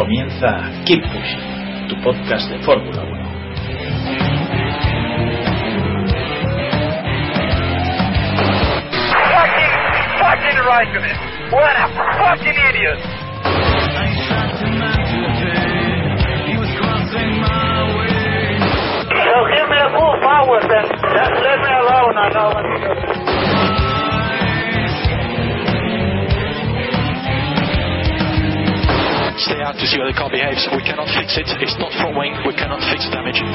Comienza Keep Pushing, tu podcast de Fórmula 1. Fucking, fucking Raikkonen. What a fucking idiot. So give me a full power then. Just let me alone, I know what to do. Stay out to see how the car behaves. We cannot fix it. It's not front wing. We cannot fix the damage. I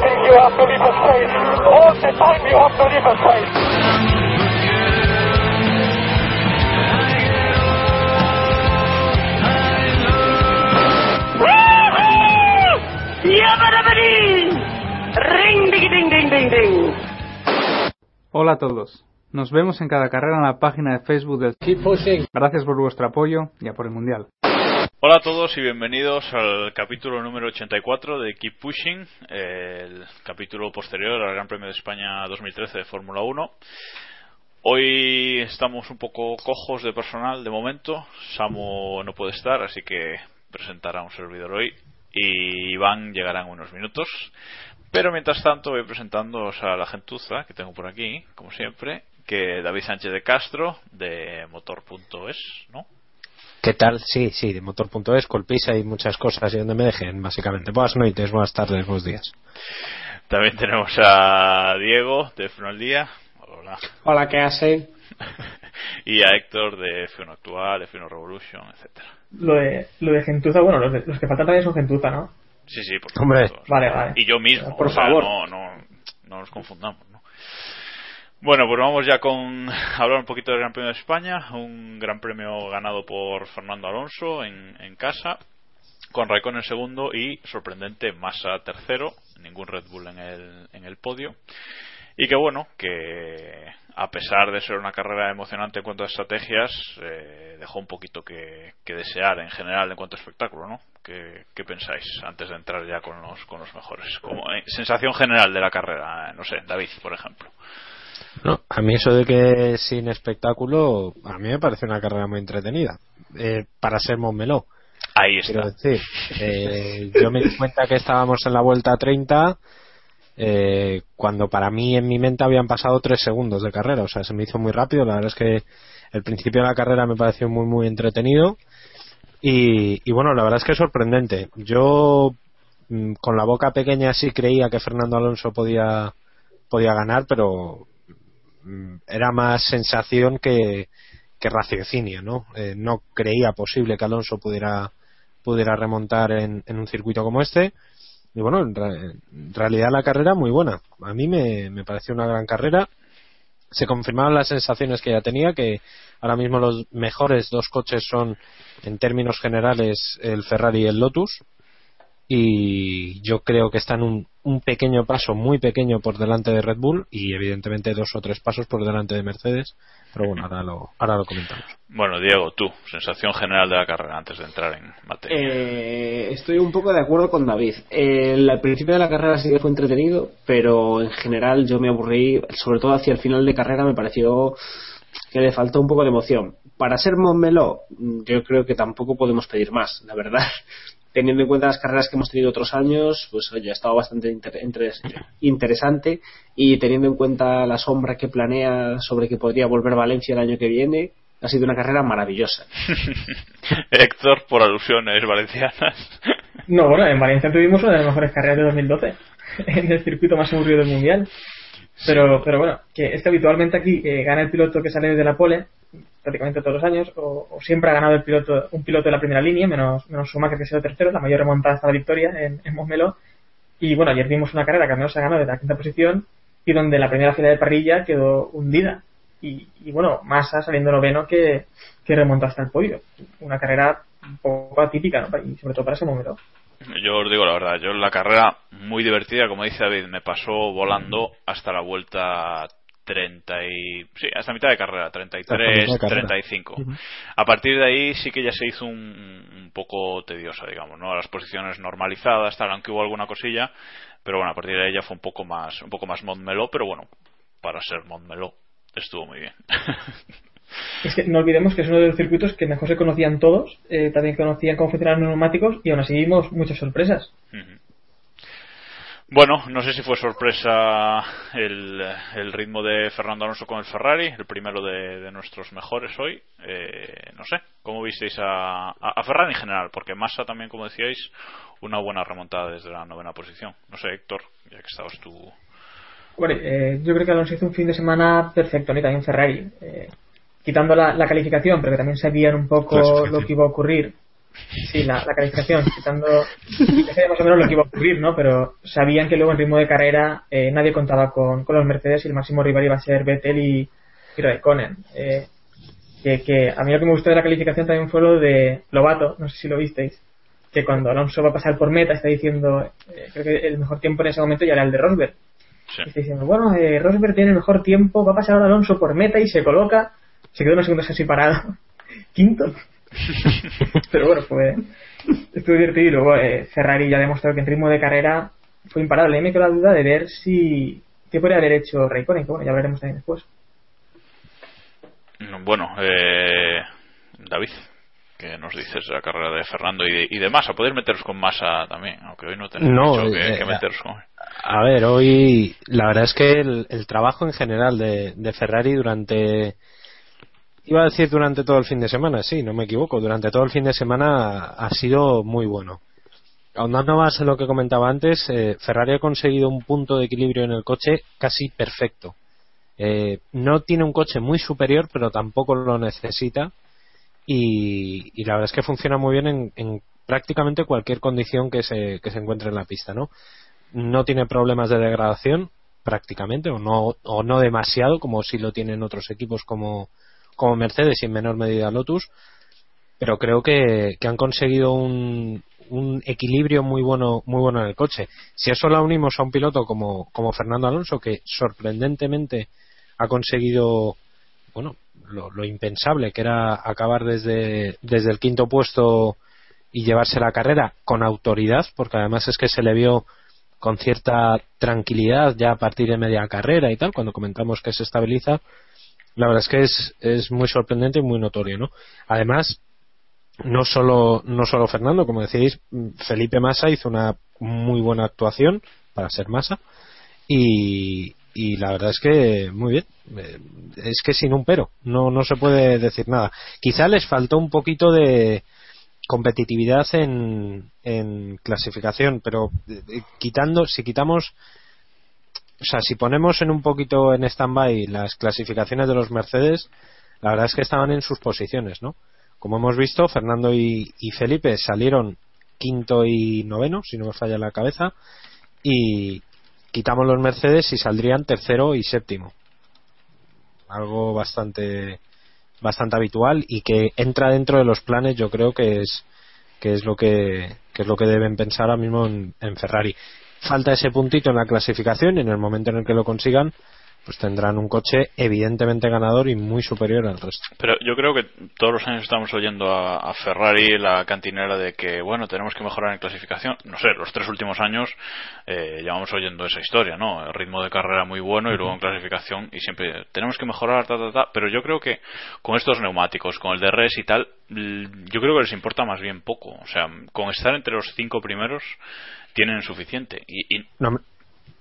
think you have to leave a space. All the time you have to leave a space. Ring ding ding ding ding ding. Hola a todos. Nos vemos en cada carrera en la página de Facebook del Keep pushing. Gracias por vuestro apoyo y a por el Mundial. Hola a todos y bienvenidos al capítulo número 84 de Keep Pushing, el capítulo posterior al Gran Premio de España 2013 de Fórmula 1. Hoy estamos un poco cojos de personal de momento. Samu no puede estar, así que presentará un servidor hoy. Y Iván llegará en unos minutos. Pero mientras tanto voy presentándoos a la gentuza que tengo por aquí, como siempre, que David Sánchez de Castro, de motor.es, ¿no? ¿Qué tal? Sí, sí, de motor.es, Colpisa y muchas cosas y donde me dejen, básicamente. Buenas noches, buenas tardes, buenos días. También tenemos a Diego de F1 al Día. Hola. Hola, ¿qué hace? y a Héctor de F1 Actual, F1 Revolution, etcétera. Lo de, lo de gentuza, bueno, los, de- los que faltan también son gentuza, ¿no? Sí, sí, por Hombre. supuesto. Vale, vale. Y yo mismo, Por o sea, favor. no, no, no nos confundamos, ¿no? Bueno, pues vamos ya con hablar un poquito del Gran Premio de España, un Gran Premio ganado por Fernando Alonso en, en casa, con Raikkonen segundo y sorprendente Massa tercero, ningún Red Bull en el, en el podio. Y que bueno, que a pesar de ser una carrera emocionante en cuanto a estrategias, eh, dejó un poquito que, que desear en general en cuanto a espectáculo, ¿no? ¿Qué, qué pensáis antes de entrar ya con los, con los mejores? Como eh, sensación general de la carrera, eh, no sé, David, por ejemplo. No, a mí eso de que sin espectáculo, a mí me parece una carrera muy entretenida. Eh, para ser Montmeló, Ahí quiero está. decir. Eh, yo me di cuenta que estábamos en la vuelta 30 eh, cuando para mí en mi mente habían pasado tres segundos de carrera. O sea, se me hizo muy rápido. La verdad es que el principio de la carrera me pareció muy, muy entretenido. Y, y bueno, la verdad es que es sorprendente. Yo mm, con la boca pequeña sí creía que Fernando Alonso podía, podía ganar, pero mm, era más sensación que, que raciocinio, ¿no? Eh, no creía posible que Alonso pudiera, pudiera remontar en, un circuito como este. Y bueno, en, en realidad la carrera muy buena. A mí me, me pareció una gran carrera. Se confirmaron las sensaciones que ya tenía, que ahora mismo los mejores dos coches son, en términos generales, el Ferrari y el Lotus. Y yo creo que están un, un pequeño paso, muy pequeño por delante de Red Bull y evidentemente dos o tres pasos por delante de Mercedes. Pero bueno, ahora lo, ahora lo comentamos. Bueno, Diego, tú, sensación general de la carrera antes de entrar en materia. Eh, estoy un poco de acuerdo con David. El, al principio de la carrera sí que fue entretenido, pero en general yo me aburrí, sobre todo hacia el final de carrera me pareció que le faltó un poco de emoción. Para ser Montmeló, mm, yo creo que tampoco podemos pedir más, la verdad. Teniendo en cuenta las carreras que hemos tenido otros años, pues oye, ha estado bastante inter- interesante y teniendo en cuenta la sombra que planea sobre que podría volver Valencia el año que viene, ha sido una carrera maravillosa. Héctor, por alusiones valencianas. No, bueno, en Valencia tuvimos una de las mejores carreras de 2012 en el circuito más aburrido del mundial. Pero, pero bueno, que es que habitualmente aquí gana el piloto que sale desde la pole, prácticamente todos los años, o, o siempre ha ganado el piloto, un piloto de la primera línea, menos, menos Schumacher que ha sido tercero, la mayor remontada hasta la victoria en, en. Y bueno, ayer vimos una carrera que al menos se ha ganado desde la quinta posición y donde la primera fila de parrilla quedó hundida. Y, y bueno, Massa saliendo noveno que, que remontó hasta el podio. Una carrera un poco atípica, ¿no? Y sobre todo para ese momento. Yo os digo la verdad, yo la carrera muy divertida, como dice David, me pasó volando hasta la vuelta 30 y sí, hasta mitad de carrera, 33, 35. A partir de ahí sí que ya se hizo un, un, poco tediosa, digamos, ¿no? Las posiciones normalizadas, tal, aunque hubo alguna cosilla, pero bueno, a partir de ahí ya fue un poco más un poco más Montmeló, pero bueno, para ser Montmeló estuvo muy bien. Es que no olvidemos que es uno de los circuitos que mejor se conocían todos, eh, también conocían cómo funcionaban los neumáticos y aún así vimos muchas sorpresas. Uh -huh. Bueno, no sé si fue sorpresa el, el, ritmo de Fernando Alonso con el Ferrari, el primero de, de nuestros mejores hoy. Eh, no sé, ¿cómo visteis a, a, a, Ferrari en general? Porque Massa también, como decíais, una buena remontada desde la novena posición. No sé, Héctor, ya que estabas tú. Bueno, eh, yo creo que Alonso hizo un fin de semana perfecto, y también Ferrari. Eh, quitando la, la, calificación, pero que también sabían un poco lo que iba a ocurrir. Sí, la, la calificación, quitando más o menos lo que iba a ocurrir, ¿no? Pero sabían que luego en ritmo de carrera eh, nadie contaba con, con, los Mercedes y el máximo rival iba a ser Vettel y, y Raikkonen. Eh, que, que a mí lo que me gustó de la calificación también fue lo de Lobato, no sé si lo visteis, que cuando Alonso va a pasar por meta está diciendo, eh, creo que el mejor tiempo en ese momento ya era el de Rosberg. Sí. Está diciendo, bueno, eh, Rosberg tiene el mejor tiempo, va a pasar ahora Alonso por meta y se coloca se quedó unos segundos así parado. Quinto. Pero bueno, fue. Estuvo divertido y luego eh, Ferrari ya demostró que en ritmo de carrera fue imparable. Y me quedó la duda de ver si. ¿Qué podría haber hecho Raikkonen? Que bueno, ya hablaremos también después. Bueno, eh, David, ¿qué nos dices de la carrera de Fernando y de, y de Massa? Podéis meteros con Massa también, aunque hoy no no, mucho que, eh, que meteros con A ver, hoy la verdad es que el, el trabajo en general de, de Ferrari durante Iba a decir durante todo el fin de semana, sí, no me equivoco. Durante todo el fin de semana ha sido muy bueno. Ahondando más en lo que comentaba antes, eh, Ferrari ha conseguido un punto de equilibrio en el coche casi perfecto. Eh, no tiene un coche muy superior, pero tampoco lo necesita. Y, y la verdad es que funciona muy bien en, en, prácticamente cualquier condición que se, que se encuentre en la pista, ¿no? No tiene problemas de degradación, prácticamente, o no, o no demasiado, como si lo tienen otros equipos como, como Mercedes y en menor medida Lotus, pero creo que, que han conseguido un, equilibrio muy bueno, muy bueno en el coche. Si eso lo unimos a un piloto como, como Fernando Alonso, que sorprendentemente ha conseguido, bueno, lo, lo impensable, que era acabar desde, desde el quinto puesto y llevarse la carrera con autoridad, porque además es que se le vio con cierta tranquilidad ya a partir de media carrera y tal, cuando comentamos que se estabiliza, la verdad es que es, es muy sorprendente y muy notorio, ¿no? Además, no solo, no solo Fernando, como decís, Felipe Massa hizo una muy buena actuación para ser Massa y, y la verdad es que muy bien. Es que sin un pero, no, no se puede decir nada. Quizá les faltó un poquito de competitividad en, en clasificación, pero quitando, si quitamos o sea, si ponemos en un poquito en stand-by las clasificaciones de los Mercedes, la verdad es que estaban en sus posiciones, ¿no? Como hemos visto, Fernando y, Felipe salieron quinto y noveno, si no me falla la cabeza, y quitamos los Mercedes y saldrían tercero y séptimo. Algo bastante bastante habitual y que entra dentro de los planes, yo creo que es que es lo que, que es lo que deben pensar ahora mismo en Ferrari falta ese puntito en la clasificación y en el momento en el que lo consigan pues tendrán un coche evidentemente ganador y muy superior al resto. Pero yo creo que todos los años estamos oyendo a, a, Ferrari la cantinera de que, bueno, tenemos que mejorar en clasificación. No sé, los tres últimos años eh, llevamos oyendo esa historia, ¿no? El ritmo de carrera muy bueno y luego en clasificación y siempre tenemos que mejorar, ta, ta, ta. Pero yo creo que con estos neumáticos, con el DRS y tal, yo creo que les importa más bien poco. O sea, con estar entre los cinco primeros tienen suficiente. Y, y... No,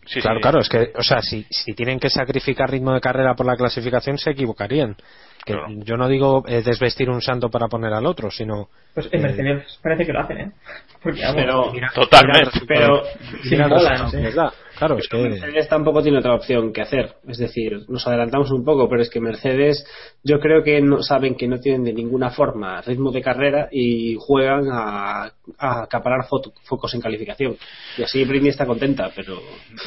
Sí, claro, sí. claro, es que, o sea, si, si tienen que sacrificar ritmo de carrera por la clasificación, se equivocarían. Que claro. Yo no digo eh, desvestir un santo para poner al otro, sino. Pues en Mercedes eh, parece que lo hacen, ¿eh? Porque, vamos, pero, mira, totalmente. Mira, pero, mira, sin bola, no. Claro, es que. Mercedes tampoco tiene otra opción que hacer. Es decir, nos adelantamos un poco, pero es que Mercedes, yo creo que no saben que no tienen de ninguna forma ritmo de carrera y juegan a, a acaparar foto- focos en calificación. Y así Britney está contenta, pero.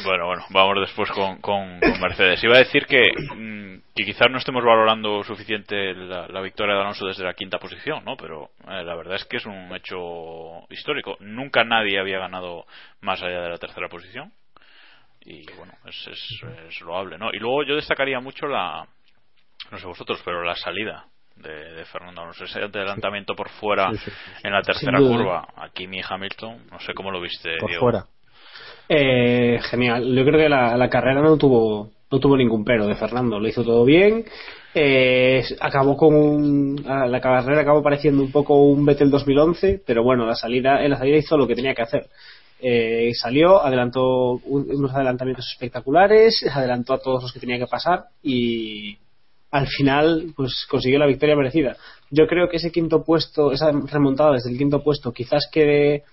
Bueno, bueno, vamos después con, con, con Mercedes. Iba a decir que, mm, que quizás no estemos valorando suficiente la, la victoria de Alonso desde la quinta posición, ¿no? Pero eh, la verdad es que es un hecho histórico. Nunca nadie había ganado más allá de la tercera posición. Y bueno, es, es, es loable, ¿no? Y luego yo destacaría mucho la, no sé vosotros, pero la salida de, de Fernando Alonso, ese adelantamiento por fuera Sí, sí, sí. en la tercera curva, aquí mi Hamilton, no sé cómo lo viste, Por Diego. fuera. Eh, genial. Yo creo que la, la carrera no tuvo no tuvo ningún pero de Fernando. Lo hizo todo bien. Eh, acabó con un, ah, la carrera acabó pareciendo un poco un Vettel 2011, pero bueno, la salida en la salida hizo lo que tenía que hacer. Eh, salió, adelantó un- unos adelantamientos espectaculares, adelantó a todos los que tenía que pasar y al final pues consiguió la victoria merecida. Yo creo que ese quinto puesto, esa remontada desde el quinto puesto, quizás quede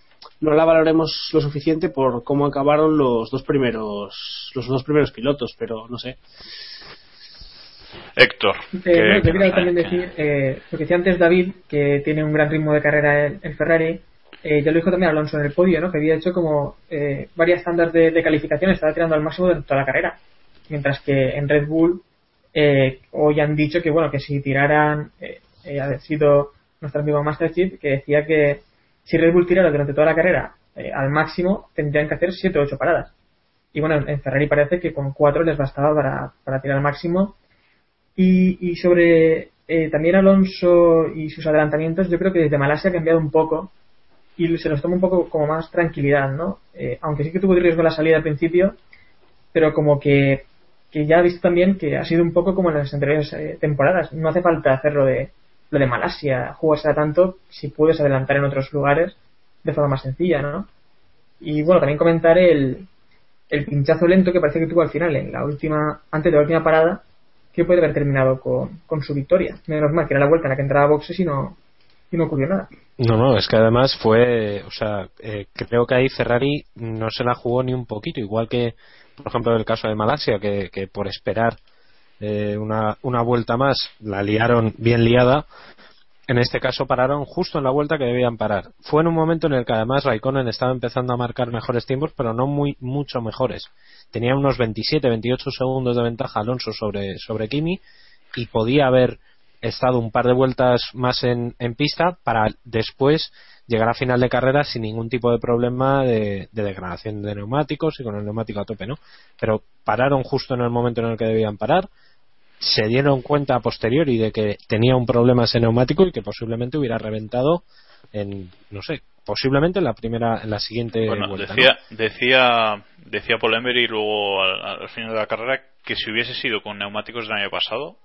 no la valoremos lo suficiente por cómo acabaron los dos primeros los dos primeros pilotos, pero no sé. Héctor. Eh, ¿qué- no, yo qué quería nos también decir, eh, lo que decía antes David, que tiene un gran ritmo de carrera en, en Ferrari, eh, ya lo dijo también Alonso en el podio, ¿no? que había hecho como eh, varias estándares de, de calificación, estaba tirando al máximo durante toda la carrera. Mientras que en Red Bull eh, hoy han dicho que bueno que si tiraran, eh, eh, ha sido nuestro amigo Master Chief, que decía que si Red Bull tirara durante toda la carrera eh, al máximo, tendrían que hacer 7 o 8 paradas. Y bueno, en Ferrari parece que con 4 les bastaba para, para tirar al máximo y, y sobre eh, también Alonso y sus adelantamientos, yo creo que desde Malasia ha cambiado un poco y se nos toma un poco como más tranquilidad, ¿no? Eh, aunque sí que tuvo riesgo la salida al principio, pero como que, que ya ha visto también que ha sido un poco como en las anteriores temporadas. No hace falta hacerlo de lo de Malasia, jugársela tanto si puedes adelantar en otros lugares de forma más sencilla, ¿no? Y bueno, también comentar el, el pinchazo lento que parece que tuvo al final, en la última, antes de la última parada, que puede haber terminado con, con su victoria. Menos mal que era la vuelta en la que entraba a boxes y no, y no ocurrió nada. No, no, es que además fue, o sea, eh, creo que ahí Ferrari no se la jugó ni un poquito, igual que, por ejemplo, el caso de Malasia, que, que por esperar eh, una, una vuelta más la liaron bien liada. En este caso pararon justo en la vuelta que debían parar. Fue en un momento en el que además Raikkonen estaba empezando a marcar mejores tiempos, pero no muy mucho mejores. Tenía unos 27, 28 segundos de ventaja Alonso sobre, sobre Kimi y podía haber estado un par de vueltas más en, en pista para después llegar a final de carrera sin ningún tipo de problema de, de degradación de neumáticos y con el neumático a tope, ¿no? Pero pararon justo en el momento en el que debían parar, se dieron cuenta a posteriori de que tenía un problema ese neumático y que posiblemente hubiera reventado en, no sé, posiblemente en la primera, en la siguiente Bueno, vuelta. ¿no? decía, decía, decía Paul Emery luego al, al final de la carrera que si hubiese sido con neumáticos del año pasado,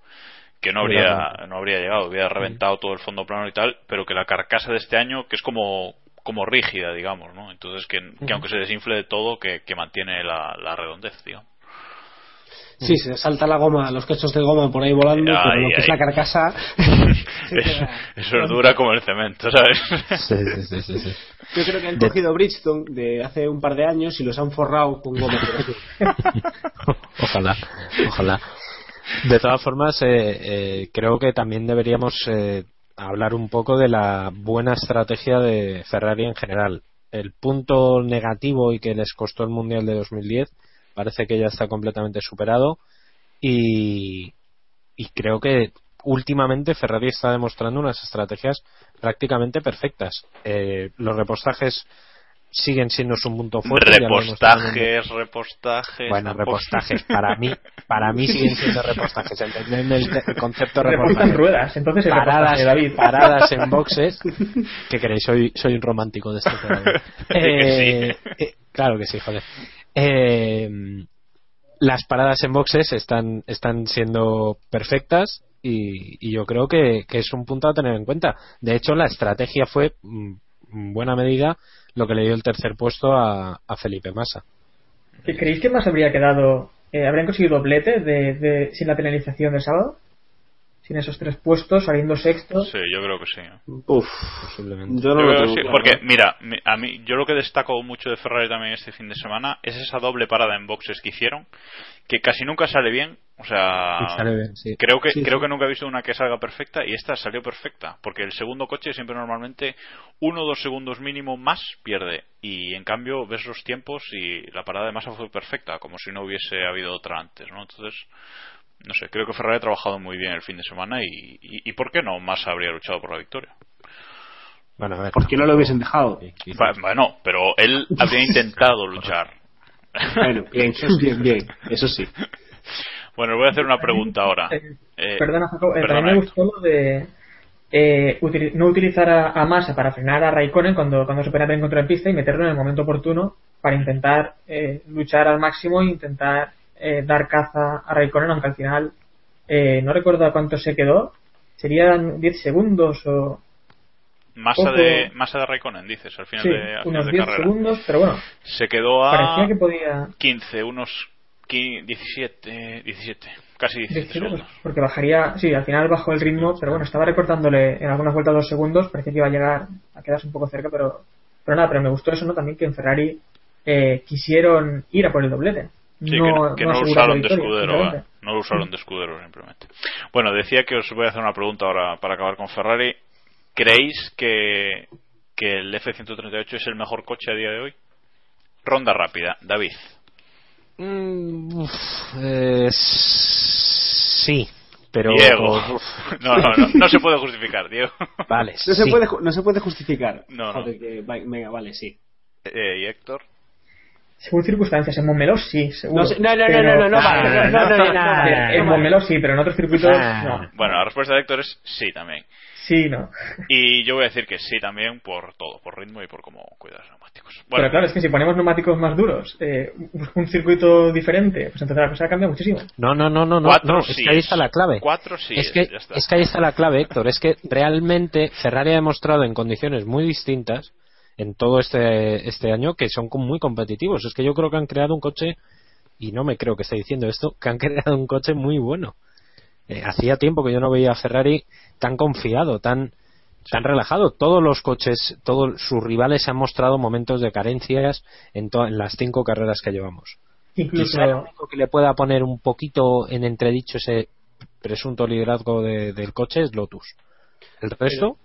que no habría, no habría llegado, hubiera reventado todo el fondo plano y tal, pero que la carcasa de este año, que es como, como rígida, digamos, ¿no? Entonces que, aunque se desinfle de todo, que, que mantiene la, la redondez, digamos. Sí, se salta la goma, los cachos de goma por ahí volando, Ay, pero lo que es la carcasa. Eso, eso es dura como el cemento, ¿sabes? Sí, sí, sí, sí. Yo creo que han cogido Bridgestone de hace un par de años y los han forrado con goma. ojalá, ojalá. De todas formas, eh, eh, creo que también deberíamos eh, hablar un poco de la buena estrategia de Ferrari en general. El punto negativo y que les costó el Mundial de 2010 parece que ya está completamente superado y, y creo que últimamente Ferrari está demostrando unas estrategias prácticamente perfectas. Eh, los repostajes siguen siendo su punto fuerte. Repostajes, repostajes. bueno, repostajes. Para mí, para mí siguen siendo repostajes. Entendedme el, el concepto repostaje. ruedas, entonces el paradas, David. paradas en boxes. ¿Qué queréis? Soy, soy un romántico de este. Eh, eh, claro que sí, joder. Eh, las paradas en boxes están, están siendo perfectas y, y yo creo que, que es un punto a tener en cuenta. De hecho, la estrategia fue, mm, en buena medida, lo que le dio el tercer puesto a, a Felipe Massa. ¿Que ¿Creéis que más habría quedado? Eh, ¿Habrían conseguido doblete de, de- sin la penalización del sábado? Sin esos tres puestos, saliendo sexto. Sí, yo creo que sí. Uf, Posiblemente. yo no Yo lo creo que tengo sí, claro. porque mira, mi- a mí yo lo que destaco mucho de Ferrari también este fin de semana es esa doble parada en boxes que hicieron, que casi nunca sale bien, o sea, Y sale bien, sí. creo que Sí, creo sí. que nunca he visto una que salga perfecta y esta salió perfecta, porque el segundo coche siempre normalmente uno o dos segundos mínimo más pierde y en cambio ves los tiempos y la parada de masa fue perfecta, como si no hubiese habido otra antes, ¿no? Entonces no sé, creo que Ferrari ha trabajado muy bien el fin de semana y, y, y ¿por qué no más habría luchado por la victoria? Bueno, a ver. ¿Por qué no lo hubiesen dejado? Bueno, pero él habría intentado luchar. Bueno, bien, bien, bien, eso sí. Bueno, os voy a hacer una pregunta ahora. Eh, Eh, Perdona, Jacob, eh, perdona, también me gustó lo de eh, no utilizar a, a Massa para frenar a Raikkonen cuando, cuando se ponía en contra de pista y meterlo en el momento oportuno para intentar eh, luchar al máximo e intentar eh, dar caza a Raikkonen, aunque al final eh, no recuerdo a cuánto se quedó. Serían 10 segundos o. Masa Ojo. de, masa de Raikkonen, dices, al final Sí, de, al final unos de 10 carrera. segundos, pero bueno, Se quedó a parecía que podía. 15, unos qui- 17, 17, casi 17 17, pues, segundos. porque bajaría, sí, al final bajó el ritmo, pero bueno, estaba recortándole en algunas vueltas dos segundos, parecía que iba a llegar a quedarse un poco cerca, pero, pero nada, pero me gustó eso, ¿no? También que en Ferrari eh, quisieron ir a por el doblete. Sí, no, que no lo usaron de escudero, simplemente. ¿eh? no lo usaron de escudero simplemente. Bueno, decía que os voy a hacer una pregunta ahora para acabar con Ferrari. ¿Creéis que, que el F-138 es el mejor coche a día de hoy? Ronda rápida, David. Mm, uf, eh, sí, pero. Diego. uf, No, no, no, no se puede justificar, Diego. vale, No se, puede, no se puede justificar. No, no. Que, venga, vale, sí. Eh, ¿Y Héctor? Según circunstancias, en Montmeló sí, seguro. No, no, no, no, Pero- no, no, no, Ah, no, no, no, no, no, Eh, en no, Montmeló sí, pero en otros circuitos Ah. no. Bueno, la respuesta de Héctor es sí también. Sí, no. Y yo voy a decir que sí también por todo, por ritmo y por cómo cuidas los neumáticos. Bueno, Pero claro, es que si ponemos neumáticos más duros, eh, un circuito diferente, pues entonces la cosa cambia muchísimo. No, no, no, no, no, Cuatro no, es que ahí es. está la clave. Cuatro sí es que, es que ahí está la clave, Héctor. Es que realmente Ferrari ha demostrado en condiciones muy distintas en todo este, este año que son muy competitivos. Es que yo creo que han creado un coche, y no me creo que esté diciendo esto, que han creado un coche muy bueno. Eh, hacía tiempo que yo no veía a Ferrari tan confiado, tan, tan relajado. Todos los coches, todos sus rivales han mostrado momentos de carencias en, las cinco carreras que llevamos. Incluso lo único que le pueda poner un poquito en entredicho ese presunto liderazgo de- del coche es Lotus. El resto,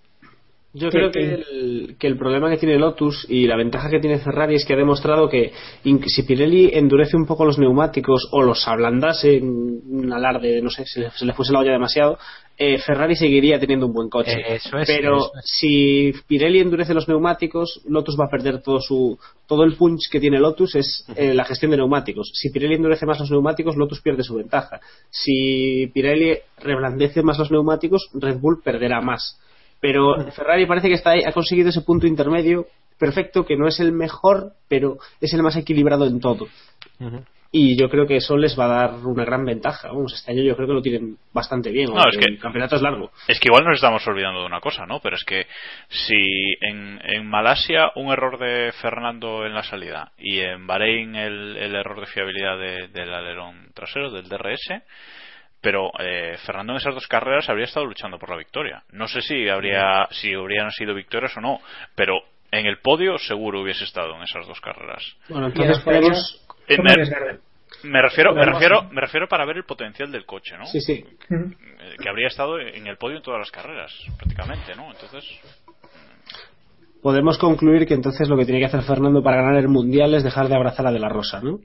Yo creo que el, que el problema que tiene Lotus y la ventaja que tiene Ferrari es que ha demostrado que si Pirelli endurece un poco los neumáticos o los ablandase, en un alarde, no sé, se le, se le fuese la olla demasiado, eh, Ferrari seguiría teniendo un buen coche. Eso es, Pero eso es. si Pirelli endurece los neumáticos, Lotus va a perder todo su todo el punch que tiene Lotus es eh, la gestión de neumáticos. Si Pirelli endurece más los neumáticos, Lotus pierde su ventaja. Si Pirelli reblandece más los neumáticos, Red Bull perderá más. Pero Ferrari parece que está ahí, ha conseguido ese punto intermedio perfecto, que no es el mejor, pero es el más equilibrado en todo. Y yo creo que eso les va a dar una gran ventaja. Vamos, este año yo creo que lo tienen bastante bien. No, es que- el campeonato es largo. Es que igual nos estamos olvidando de una cosa, ¿no? Pero es que si en, en Malasia un error de Fernando en la salida y en Bahrein el, el error de fiabilidad de- del alerón trasero, del DRS, pero eh, Fernando en esas dos carreras habría estado luchando por la victoria. No sé si habría si habrían sido victorias o no, pero en el podio seguro hubiese estado en esas dos carreras. Bueno, entonces podemos... Eh, ¿cómo me- refiero, me refiero, me refiero para ver el potencial del coche, ¿no? Sí, sí. Eh, que habría estado en el podio en todas las carreras, prácticamente, ¿no? Entonces, Podemos concluir que entonces lo que tiene que hacer Fernando para ganar el Mundial es dejar de abrazar a De La Rosa, ¿no?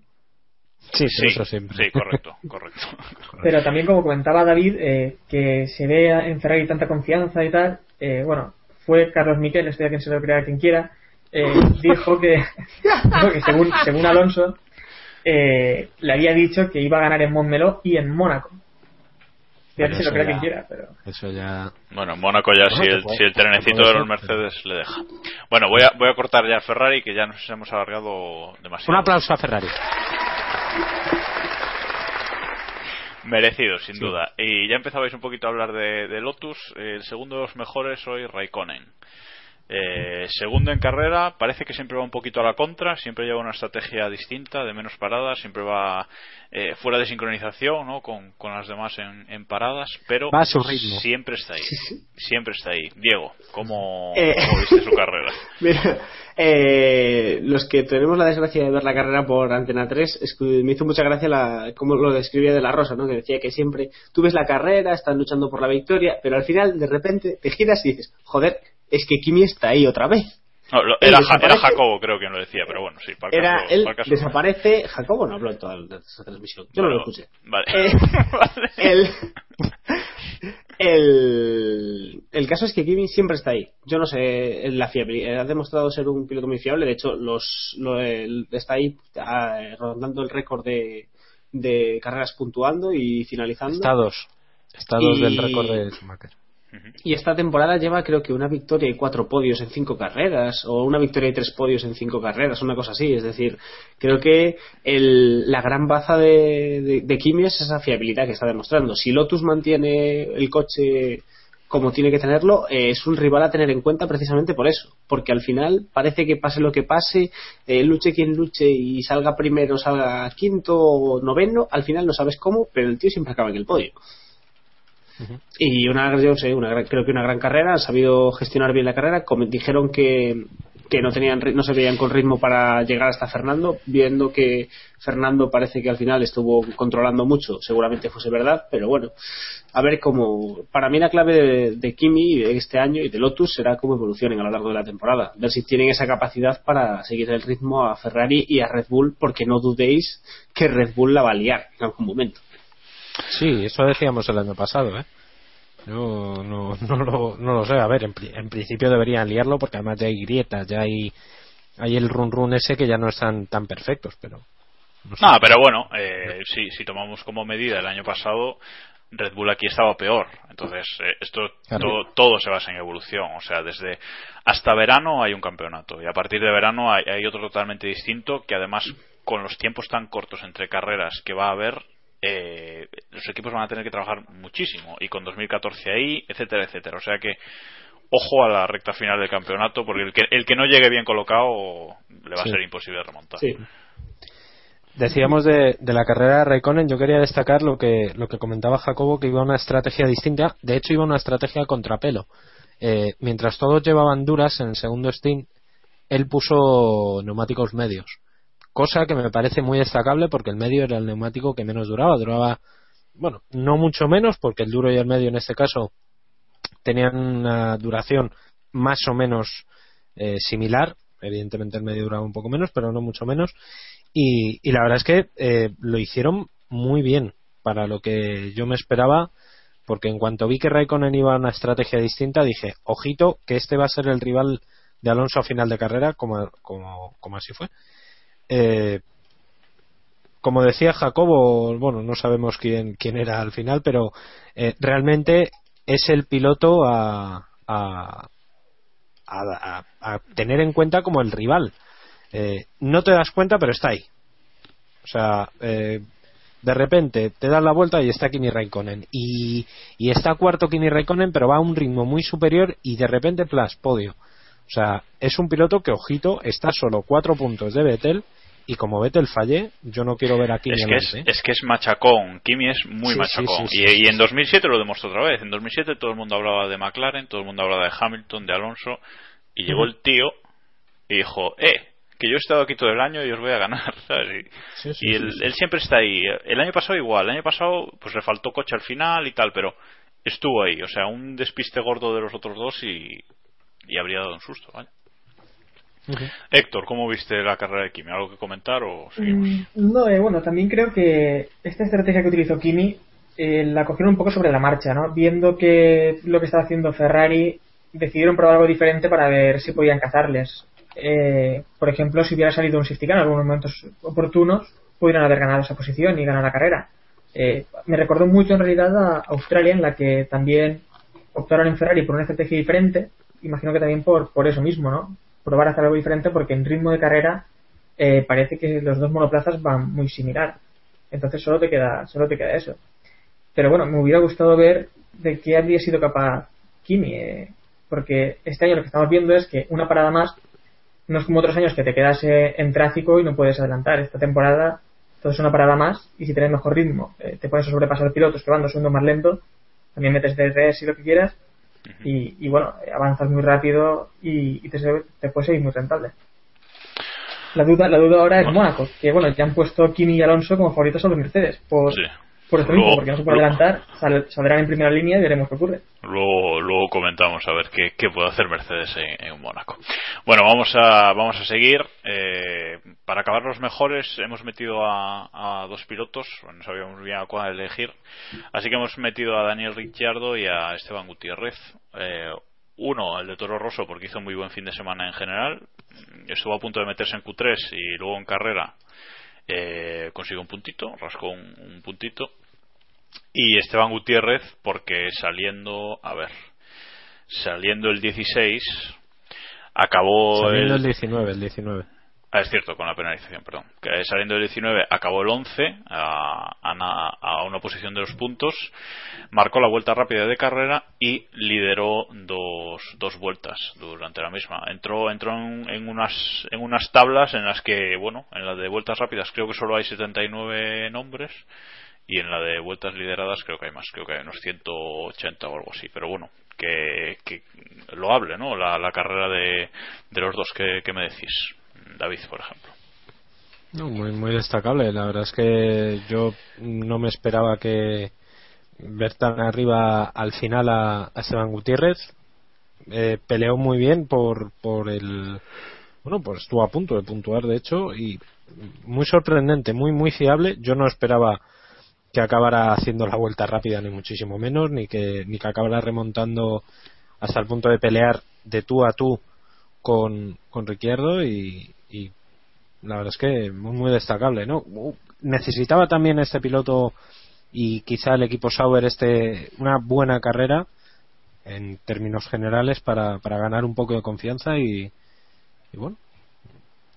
Sí, sí, eso siempre. sí, correcto, correcto. Pero también, como comentaba David, eh, que se ve en Ferrari tanta confianza y tal, eh, bueno, fue Carlos Miquel, estoy a quien se lo crea quien quiera, eh, dijo que, que según, según Alonso, eh, le había dicho que iba a ganar en Montmeló y en Mónaco. Ya Bueno, se lo crea ya- quien quiera, pero... Eso ya. Bueno, en Mónaco ya si, el, si el trenecito de los Mercedes le deja. Bueno, voy a, voy a cortar ya a Ferrari, que ya nos hemos alargado demasiado. Un aplauso a Ferrari. Merecido, sin duda. Y ya empezabais un poquito a hablar de, de Lotus. El segundo de los mejores hoy, Raikkonen. Eh, segundo en carrera, parece que siempre va un poquito a la contra, siempre lleva una estrategia distinta, de menos paradas, siempre va eh, fuera de sincronización ¿no? con, con las demás en, en paradas, pero Va a su ritmo. siempre está ahí. Siempre está ahí. Diego, ¿cómo, Eh. cómo viste su carrera? Mira, eh, los que tenemos la desgracia de ver la carrera por Antena 3, es que me hizo mucha gracia la, como lo describía de la Rosa, ¿no? que decía que siempre tú ves la carrera, están luchando por la victoria, pero al final de repente te giras y dices, joder, es que Kimi está ahí otra vez. No, lo- Él era, Ja- era desaparece. Jacobo, creo que lo decía, pero bueno, sí, para Era caso- él para caso- desaparece, Jacobo no habló en toda la- esa transmisión, yo no lo escuché. Vale. Eh, el, el, el caso es que Kimi siempre está ahí. Yo no sé, la fiabilidad ha demostrado ser un piloto muy fiable. De hecho, los, lo- el- está ahí ah, rondando el récord de, de carreras puntuando y finalizando. Estados. Estados Y- del récord de Schumacher. Y esta temporada lleva creo que una victoria y cuatro podios en cinco carreras, o una victoria y tres podios en cinco carreras, una cosa así. Es decir, creo que el- la gran baza de, de, Kimi es esa fiabilidad que está demostrando. Si Lotus mantiene el coche como tiene que tenerlo, eh, es un rival a tener en cuenta precisamente por eso. Porque al final parece que pase lo que pase, eh, luche quien luche y salga primero, salga quinto o noveno, al final no sabes cómo, pero el tío siempre acaba en el podio. Y una, yo sé, una gran- creo que una gran carrera, han sabido gestionar bien la carrera. Dijeron que, que no tenían no se veían con ritmo para llegar hasta Fernando, viendo que Fernando parece que al final estuvo controlando mucho, seguramente fuese verdad, pero bueno, a ver cómo. Para mí la clave de, de Kimi este año y de Lotus será cómo evolucionen a lo largo de la temporada, ver si tienen esa capacidad para seguir el ritmo a Ferrari y a Red Bull, porque no dudéis que Red Bull la va a liar en algún momento. Sí, eso decíamos el año pasado, ¿eh? Yo no, no, lo, no lo sé. A ver, en, en principio deberían liarlo porque además ya hay grietas, ya hay, hay el run run ese que ya no están tan perfectos, pero. No, sé. No, pero bueno, eh, si, si tomamos como medida el año pasado, Red Bull aquí estaba peor. Entonces, eh, esto Claro. todo, todo se basa en evolución. O sea, desde hasta verano hay un campeonato y a partir de verano hay, hay otro totalmente distinto que además con los tiempos tan cortos entre carreras que va a haber, eh, los equipos van a tener que trabajar muchísimo y con 2014 ahí, etcétera, etcétera. O sea que ojo a la recta final del campeonato porque el que, el que no llegue bien colocado le va Sí. a ser imposible remontar. Sí. Decíamos de, de la carrera de Raikkonen, yo quería destacar lo que, lo que comentaba Jacobo, que iba a una estrategia distinta. De hecho, iba a una estrategia contrapelo. Eh, mientras todos llevaban duras en el segundo stint, él puso neumáticos medios. Cosa que me parece muy destacable porque el medio era el neumático que menos duraba. Duraba, bueno, no mucho menos porque el duro y el medio en este caso tenían una duración más o menos eh, similar. Evidentemente el medio duraba un poco menos, pero no mucho menos. Y, y la verdad es que eh, lo hicieron muy bien para lo que yo me esperaba, porque en cuanto vi que Raikkonen iba a una estrategia distinta, dije, ojito, que este va a ser el rival de Alonso a final de carrera, como, como, como así fue. Eh, como decía Jacobo, bueno, no sabemos quién, quién era al final, pero eh, realmente es el piloto a, a, a, a- tener en cuenta como el rival. Eh, no te das cuenta, pero está ahí. O sea, eh, de repente te das la vuelta y está Kimi Raikkonen. Y, y está cuarto Kimi Raikkonen, pero va a un ritmo muy superior y de repente, plas, podio. O sea, es un piloto que, ojito, está solo cuatro puntos de Vettel. Y como Vettel falle, yo no quiero ver a Kimi es que es, que es machacón. Kimi es muy Sí, machacón. sí, sí, y, en 2007 lo demostró otra vez. En 2007 todo el mundo hablaba de McLaren, todo el mundo hablaba de Hamilton, de Alonso. Y llegó el tío y dijo, eh, que yo he estado aquí todo el año y os voy a ganar. ¿sabes? Y, él, él siempre está ahí. El año pasado igual. El año pasado pues le faltó coche al final y tal, pero estuvo ahí. O sea, un despiste gordo de los otros dos y, y habría dado un susto. ¿vale? Héctor, ¿cómo viste la carrera de Kimi? ¿Algo que comentar o seguimos? Mm, No, eh, bueno, también creo que esta estrategia que utilizó Kimi eh, la cogieron un poco sobre la marcha, ¿no? Viendo que lo que estaba haciendo Ferrari, decidieron probar algo diferente para ver si podían cazarles. Eh, por ejemplo, si hubiera salido un safety car en algunos momentos oportunos, pudieran haber ganado esa posición y ganar la carrera. Eh, me recordó mucho en realidad a Australia, en la que también optaron en Ferrari por una estrategia diferente. Imagino que también por, por eso mismo, ¿no? Probar a hacer algo diferente porque en ritmo de carrera eh, parece que los dos monoplazas van muy similar. Entonces solo te queda, solo te queda eso. Pero bueno, me hubiera gustado ver de qué habría sido capaz Kimi. eh. porque este año lo que estamos viendo es que una parada más no es como otros años que te quedas eh, en tráfico y no puedes adelantar. Esta temporada todo es una parada más y si tienes mejor ritmo, eh, te puedes sobrepasar pilotos que van dos segundos más lento, también metes DRS y lo que quieras y, y bueno, avanzas muy rápido y, y te, te puede seguir muy rentable. La duda, la duda ahora es Mónaco, que bueno, ya han puesto Kimi y Alonso como favoritos a los Mercedes. Sí. Por esto mismo, porque no se puede adelantar, sal- saldrán en primera línea y veremos qué ocurre. Luego, luego comentamos a ver qué, qué puede hacer Mercedes en, en Mónaco. Bueno, vamos a, vamos a seguir. Eh, para acabar los mejores, hemos metido a, a dos pilotos, no sabíamos bien a cuál elegir. Así que hemos metido a Daniel Ricciardo y a Esteban Gutiérrez. Eh, uno, el de Toro Rosso, porque hizo un muy buen fin de semana en general. Estuvo a punto de meterse en Q3 y luego en carrera eh, consiguió un puntito, rascó un, un puntito. Y Esteban Gutiérrez, porque saliendo, a ver, saliendo el 16, acabó Saliendo el, el 19, el 19. Ah, es cierto, con la penalización, perdón. Que saliendo del 19 acabó el 11 a, a na- a una posición de los puntos, marcó la vuelta rápida de carrera y lideró dos, dos vueltas durante la misma. Entró, entró en, en unas, en unas tablas en las que, bueno, en la de vueltas rápidas creo que solo hay 79 nombres y en la de vueltas lideradas creo que hay más, creo que hay unos 180 o algo así, pero bueno, que, que lo hable, ¿no? La, la carrera de, de los dos que, que me decís. David, por ejemplo. No, muy, muy destacable. La verdad es que yo no me esperaba que ver tan arriba al final a, a Esteban Gutiérrez. Eh, peleó muy bien por, por el. Bueno, pues estuvo a punto de puntuar, de hecho, y muy sorprendente, muy, muy fiable. Yo no esperaba que acabara haciendo la vuelta rápida, ni muchísimo menos, ni que, ni que acabara remontando hasta el punto de pelear de tú a tú con, con Ricciardo y, y la verdad es que muy, muy destacable, ¿no? Necesitaba también este piloto y quizá el equipo Sauber este una buena carrera en términos generales para, para ganar un poco de confianza y, y bueno,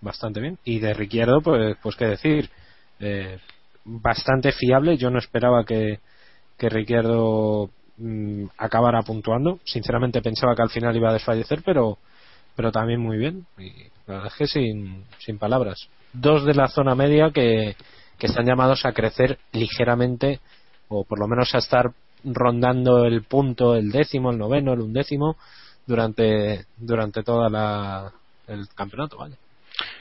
bastante bien. Y de Ricciardo, pues, pues qué decir, eh, bastante fiable. Yo no esperaba que, que Ricciardo mm, acabara puntuando. Sinceramente pensaba que al final iba a desfallecer, pero pero también muy bien. Y la verdad es que sin, sin palabras. Dos de la zona media que, que están llamados a crecer ligeramente, o por lo menos a estar rondando el punto, el décimo, el noveno, el undécimo, durante, durante toda la, el campeonato, ¿vale?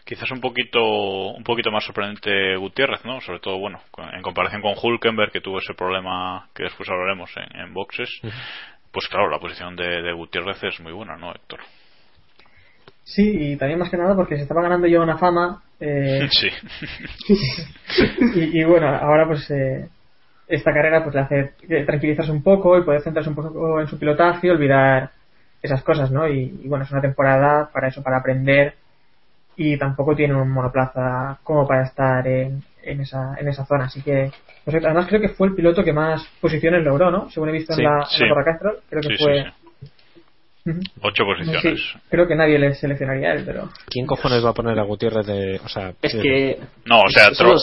Quizás un poquito un poquito más sorprendente Gutiérrez, ¿no? Sobre todo, bueno, en comparación con Hulkenberg, que tuvo ese problema que después hablaremos en, en boxes. Pues claro, la posición de, de Gutiérrez es muy buena, ¿no, Héctor? Sí, y también más que nada porque se estaba ganando ya una fama. eh, Sí. y, y bueno, ahora pues eh, esta carrera pues le hace tranquilizarse un poco y poder centrarse un poco en su pilotaje y olvidar esas cosas, ¿no? Y, y bueno, es una temporada para eso, para aprender y tampoco tiene un monoplaza como para estar en, en esa en esa zona, así que no sé, además creo que fue el piloto que más posiciones logró, ¿no? Según he visto Sí, en la, sí. en la Castro, creo que Sí, fue. Ocho posiciones. Sí, creo que nadie le seleccionaría a él, pero ¿Quién cojones va a poner a Gutiérrez de.? O sea, Es que No, o sea, tro-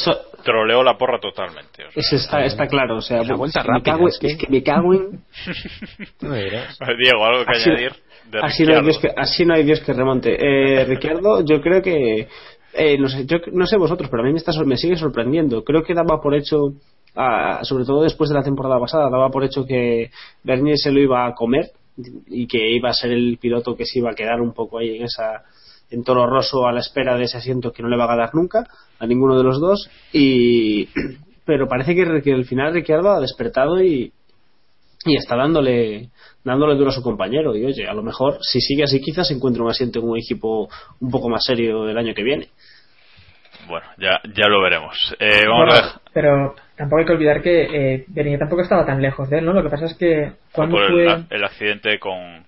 troleó la porra totalmente. o sea. eso está, está claro. O sea, La vuelta es que me rápida, cago- es que- es que me cago en. Diego, algo que Así- añadir. De así no, hay. Dios que, así no hay Dios que remonte. Eh, Ricardo, yo creo que. eh, no, sé, yo no sé vosotros, pero a mí me, está, sor- me sigue sorprendiendo. Creo que daba por hecho, ah, sobre todo después de la temporada pasada, daba por hecho que Bernier se lo iba a comer y que iba a ser el piloto que se iba a quedar un poco ahí en esa en toro roso a la espera de ese asiento que no le va a ganar nunca a ninguno de los dos y pero parece que, que al final Ricciardo ha despertado y, y está dándole dándole duro a su compañero y oye a lo mejor si sigue así quizás encuentre un asiento en un equipo un poco más serio el año que viene Bueno, ya, ya lo veremos. Eh, vamos Bueno, a ver. pero tampoco hay que olvidar que eh, tampoco estaba tan lejos de él, ¿no? Lo que pasa es que Fue cuando por fue... el, el accidente con.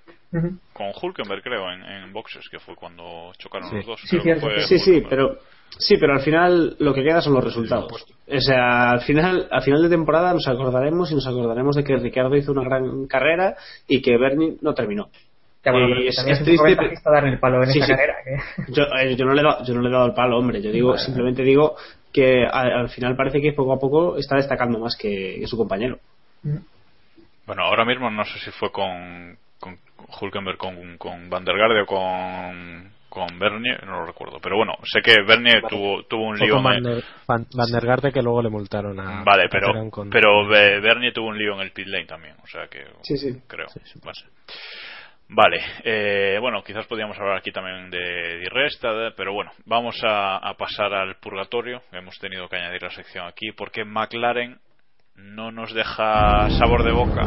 Con Hulkenberg, creo, en, en boxes, que fue cuando chocaron Sí. los dos. Sí, cierto. sí sí pero sí pero al final lo que queda son los resultados o sea al final al final de temporada nos acordaremos y nos acordaremos de que Ricardo hizo una gran carrera y que Bernie no terminó Ya, bueno, Y pero es- es triste, ventajista darle el palo en Sí, esa sí. carrera. Yo, eh, yo no le he dado, yo no le he dado el palo, hombre. Yo digo, Vale. simplemente digo que al, final parece que poco a poco está destacando más que, que su compañero. Bueno, ahora mismo no sé si fue con, con Hulkenberg con, con Van der Garde o con con Bernier, no lo recuerdo, pero bueno, sé que Bernier tuvo, tuvo un lío. Van, der, Van, Van der Garde que luego le multaron a. Vale, pero, con... pero Bernier tuvo un lío en el pit lane también, o sea que. Sí, sí. Creo. Sí, sí. Vale, eh, bueno, quizás podríamos hablar aquí también de Diresta, pero bueno, vamos a, a, pasar al purgatorio. Hemos tenido que añadir la sección aquí porque McLaren no nos deja sabor de boca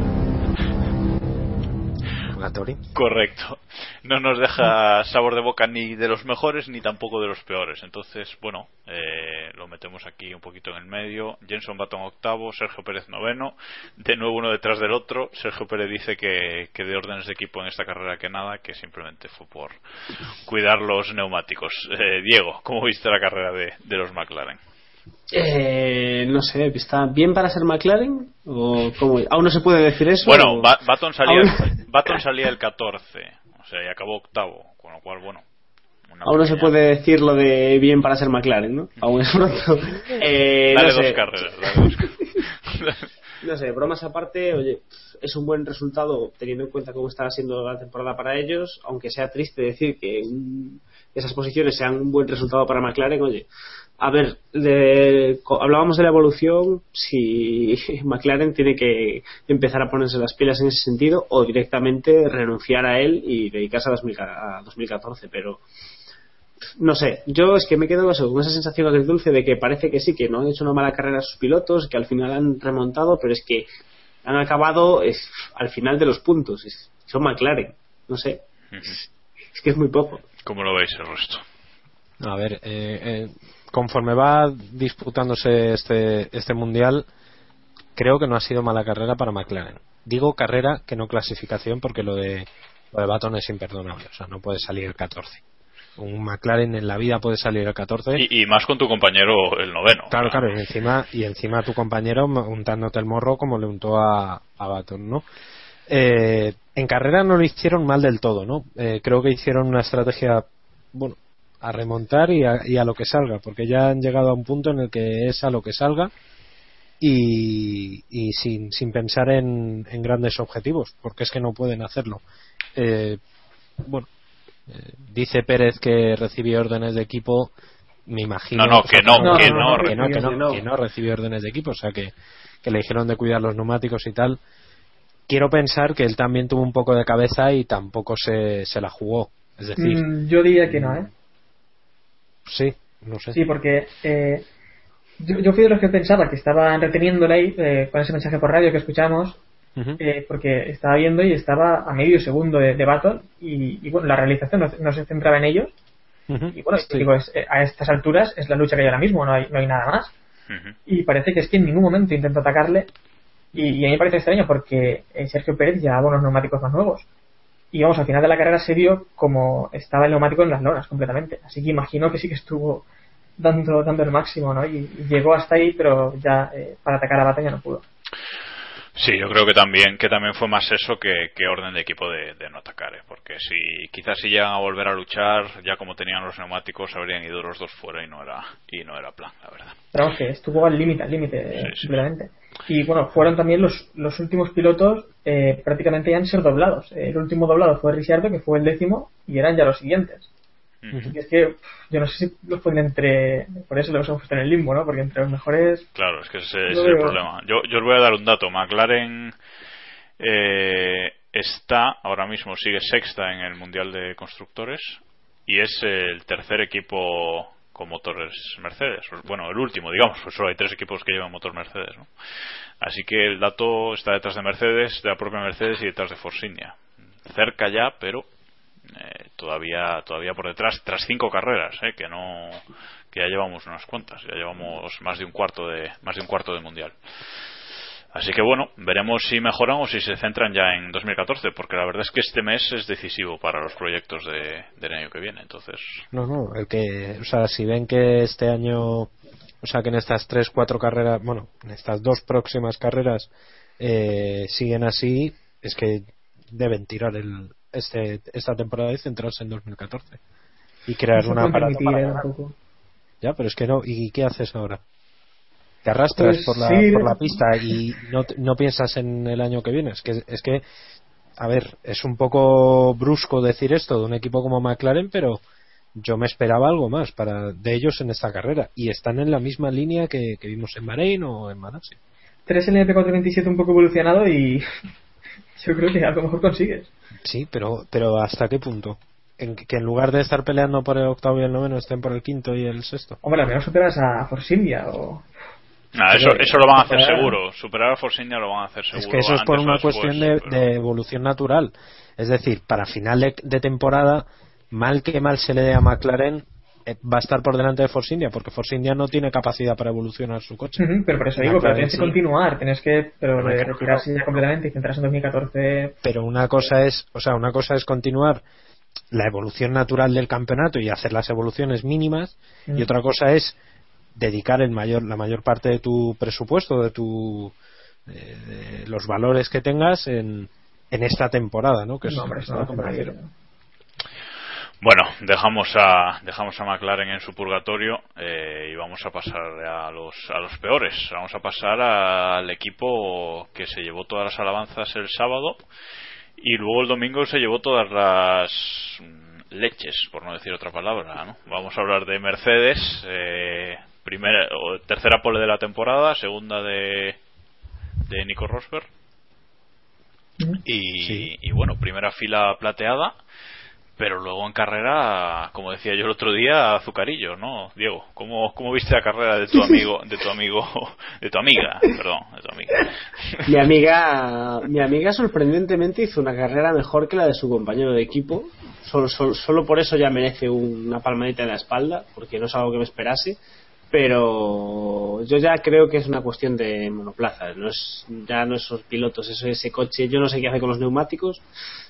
Correcto. No nos deja sabor de boca ni de los mejores ni tampoco de los peores. Entonces, bueno, eh, lo metemos aquí un poquito en el medio. Jenson Baton octavo, Sergio Pérez noveno. De nuevo uno detrás del otro. Sergio Pérez dice que, de órdenes de equipo en esta carrera que nada, que simplemente fue por cuidar los neumáticos. Eh, Diego, ¿cómo viste la carrera de los McLaren? Eh, no sé, ¿está bien para ser McLaren? ¿O cómo? ¿Aún no se puede decir eso? Bueno, o... Baton, salía, Baton salía el 14, o sea, y acabó octavo, con lo cual, bueno. Aún no se puede decir lo de bien para ser McLaren, ¿no? Aún es pronto. Eh, dale no dos sé. carreras, dale dos no sé, bromas aparte, oye, es un buen resultado teniendo en cuenta cómo está siendo la temporada para ellos, aunque sea triste decir que esas posiciones sean un buen resultado para McLaren, oye, a ver, de, hablábamos de la evolución, si McLaren tiene que empezar a ponerse las pilas en ese sentido o directamente renunciar a él y dedicarse a, 2014, pero no sé, yo es que me quedo con esa sensación agridulce de que parece que sí, que no han hecho una mala carrera sus pilotos, que al final han remontado, pero es que han acabado es, al final de los puntos, es, son McLaren, no sé, es que es muy poco. ¿Cómo lo veis el resto? A ver, eh, eh, conforme va disputándose este, este mundial, creo que no ha sido mala carrera para McLaren. Digo carrera que no clasificación porque lo de, lo de Baton es imperdonable. O sea, no puede salir el 14. Un McLaren en la vida puede salir el 14. Y, y más con tu compañero el noveno. Claro, claro. Y encima, y encima tu compañero untándote el morro como le untó a, a Baton, ¿no? Eh, en carrera no lo hicieron mal del todo, ¿no? Eh, creo que hicieron una estrategia, bueno, a remontar y a, lo que salga, porque ya han llegado a un punto en el que es a lo que salga y, y sin, sin pensar en, en, grandes objetivos, porque es que no pueden hacerlo. Eh, bueno, eh, dice Pérez que recibió órdenes de equipo, me imagino. No, no, que no, que no, que no, que no, que no recibió órdenes de equipo, o sea que, que le dijeron de cuidar los neumáticos y tal. Quiero pensar que él también tuvo un poco de cabeza y tampoco se, se la jugó. Es decir, mm, yo diría que no, ¿eh? Sí, no sé. Sí, porque eh, yo, yo, fui de los que pensaba que estaban reteniéndole ahí eh, con ese mensaje por radio que escuchamos, eh, porque estaba viendo y estaba a medio segundo de, de Battle y, y, bueno, la realización no, se centraba en ellos. Y bueno, digo, es, eh, a estas alturas es la lucha que hay ahora mismo, no hay, no hay nada más. Y parece que es que en ningún momento intenta atacarle. Y, y, a mí me parece extraño porque Sergio Pérez llevaba unos neumáticos más nuevos y vamos, al final de la carrera se vio como estaba el neumático en las lonas completamente. Así que imagino que sí que estuvo dando, dando el máximo, ¿no? Y, llegó hasta ahí, pero ya eh, para atacar a batalla no pudo. Sí, yo creo que también que también fue más eso que, que orden de equipo de, de, no atacar, ¿eh? porque si quizás si llegan a volver a luchar, ya como tenían los neumáticos, habrían ido los dos fuera y no era y no era plan, la verdad. Pero que estuvo al límite, al límite, sí, simplemente. Y bueno, fueron también los, los últimos pilotos eh, prácticamente ya han ser doblados. El último doblado fue Ricciardo, que fue el décimo, y eran ya los siguientes. Y es que yo no sé si los ponen entre. Por eso los hemos puesto en el limbo, ¿no? Porque entre los mejores. Claro, es que ese, ese es el problema. Yo, yo os voy a dar un dato. McLaren eh, está, ahora mismo sigue sexta en el Mundial de Constructores y es el tercer equipo con motores Mercedes. Bueno, el último, digamos, pues solo hay tres equipos que llevan motor Mercedes. Así que el dato está detrás de Mercedes, de la propia Mercedes y detrás de Force India. Cerca ya, pero eh, todavía todavía por detrás tras cinco carreras eh, que no que ya llevamos unas cuantas ya llevamos más de un cuarto de más de un cuarto de mundial así que bueno veremos si mejoran o si se centran ya en 2014 porque la verdad es que este mes es decisivo para los proyectos de, del año que viene entonces. No no el que o sea si ven que este año o sea que en estas tres cuatro carreras bueno en estas dos próximas carreras eh, siguen así es que deben tirar el, este, esta temporada y centrarse en 2014 y crear una para ya pero es que no y qué haces ahora te arrastras pues por, la, sí, por la pista y no, no piensas en el año que viene es que es que a ver, es un poco brusco decir esto de un equipo como McLaren, pero yo me esperaba algo más para de ellos en esta carrera y están en la misma línea que, que vimos en Bahrein o en Malasia. 3 LMP427 un poco evolucionado y yo creo que a lo mejor consigues. Sí, pero, pero ¿hasta qué punto? En que en lugar de estar peleando por el octavo y el noveno estén por el quinto y el sexto. Hombre, al menos superas a Force India o... Nah, eso, eso lo van a hacer seguro. Superar a Force India lo van a hacer seguro. Es que eso es por una después, cuestión de, pero- de evolución natural. Es decir, para final de, de temporada, mal que mal se le dé a McLaren, eh, va a estar por delante de Force India, porque Force India no tiene capacidad para evolucionar su coche. Pero por eso digo, pero tienes que continuar, tienes que pero retirarse ya completamente y centrarse en 2014. pero una cosa es, o sea, una cosa es continuar la evolución natural del campeonato y hacer las evoluciones mínimas y otra cosa es dedicar el mayor la mayor parte de tu presupuesto, de tu eh, de los valores que tengas en, en esta temporada, ¿no? Que es, No, hombre, no. Bueno, dejamos a, dejamos a McLaren en su purgatorio eh, y vamos a pasar a los, a los peores. Vamos a pasar al equipo que se llevó todas las alabanzas el sábado y luego el domingo se llevó todas las leches, por no decir otra palabra. ¿no? Vamos a hablar de Mercedes, eh, primera, o tercera pole de la temporada, segunda de, de Nico Rosberg y, y bueno, primera fila plateada, pero luego en carrera, como decía yo el otro día, azucarillo, ¿no? Diego, ¿cómo, cómo viste la carrera de tu amigo, de tu amigo, de tu amiga, perdón, de tu amiga? Mi amiga, mi amiga sorprendentemente hizo una carrera mejor que la de su compañero de equipo. Solo, solo, solo por eso ya merece una palmadita en la espalda, porque no es algo que me esperase. Pero yo ya creo que es una cuestión de monoplaza. No es, ya no esos pilotos, eso ese coche. Yo no sé qué hace con los neumáticos.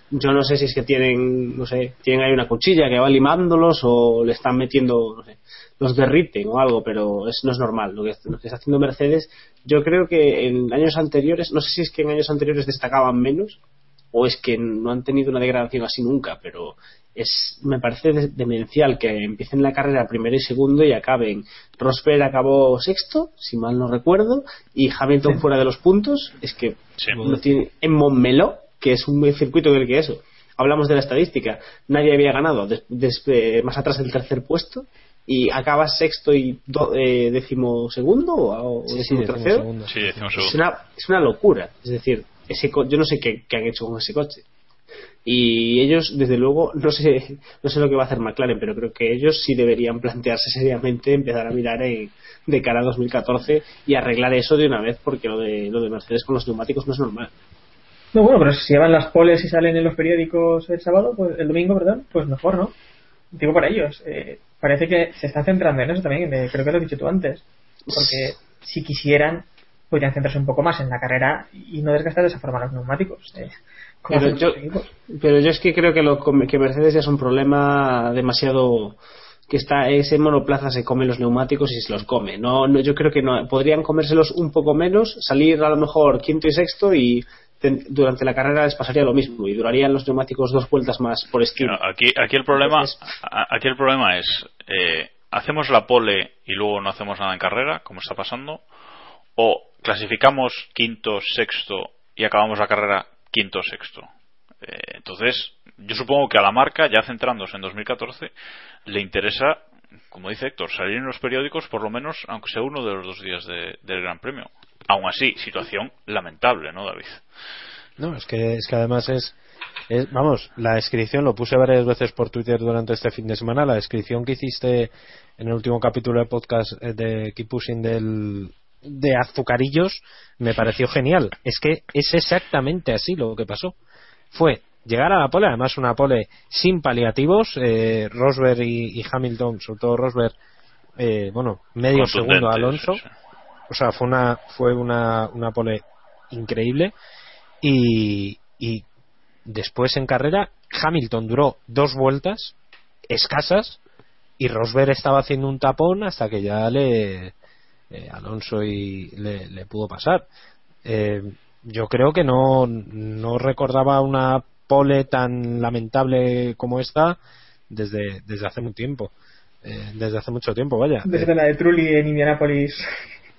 Yo no sé si es que tienen, no sé, tienen ahí una cuchilla que va limándolos o le están metiendo, no sé, los derriten o algo, pero es, no es normal lo que, lo que está haciendo Mercedes. Yo creo que en años anteriores, no sé si es que en años anteriores destacaban menos o es que no han tenido una degradación así nunca, pero es me parece de- demencial que empiecen la carrera primero y segundo y acaben. Rosberg acabó sexto, si mal no recuerdo, y Hamilton fuera de los puntos. Es que no tiene, en Montmeló, que es un circuito en el que eso. Hablamos de la estadística, nadie había ganado des- des- eh, más atrás del tercer puesto y acaba sexto y do, eh, décimo segundo o, o sí, décimo décimo tercero. segundo. Sí, decimos Es una, es una locura. Es decir, ese co- yo no sé qué, qué han hecho con ese coche. Y ellos, desde luego, no sé, no sé lo que va a hacer McLaren, pero creo que ellos sí deberían plantearse seriamente empezar a mirar en- de cara a 2014 y arreglar eso de una vez, porque lo de, lo de Mercedes con los neumáticos no es normal. No, bueno, pero si llevan las poles y salen en los periódicos el sábado, pues el domingo, perdón, pues mejor, ¿no? Digo para ellos. eh, parece que se están centrando en eso también, eh, creo que lo has dicho tú antes. Porque si quisieran, podrían centrarse un poco más en la carrera y no desgastar de esa forma los neumáticos. eh, Pero yo, pero es que creo que, lo, que Mercedes ya es un problema demasiado que está ese monoplaza se come los neumáticos y se los come. No, no yo creo que no podrían comérselos un poco menos, salir a lo mejor quinto y sexto y ten- durante la carrera les pasaría lo mismo y durarían los neumáticos dos vueltas más por esquina. No, aquí, aquí el problema, a- aquí el problema es, eh, hacemos la pole y luego no hacemos nada en carrera, como está pasando, o clasificamos quinto, sexto y acabamos la carrera quinto, sexto. Eh, entonces, yo supongo que a la marca, ya centrándose en 2014, le interesa, como dice Héctor, salir en los periódicos por lo menos, aunque sea uno de los dos días de- del Gran Premio. Aún así, situación lamentable, ¿no, David? No, es que, es que además es, es- Vamos, la descripción, lo puse varias veces por Twitter durante este fin de semana, la descripción que hiciste en el último capítulo del podcast eh, de Keep Pushing del, de Azucarillos me pareció genial. Es que es exactamente así lo que pasó. Fue llegar a la pole, además una pole sin paliativos, eh, Rosberg y, y Hamilton, sobre todo Rosberg, eh, bueno, medio segundo a Alonso. O sea, fue una, fue una, una pole increíble. Y, y después en carrera, Hamilton duró dos vueltas escasas y Rosberg estaba haciendo un tapón hasta que ya le eh, Alonso y le, le pudo pasar. Eh, yo creo que no, no recordaba una pole tan lamentable como esta desde, desde hace mucho tiempo. Eh, desde hace mucho tiempo, vaya. Desde la de Trulli en Indianapolis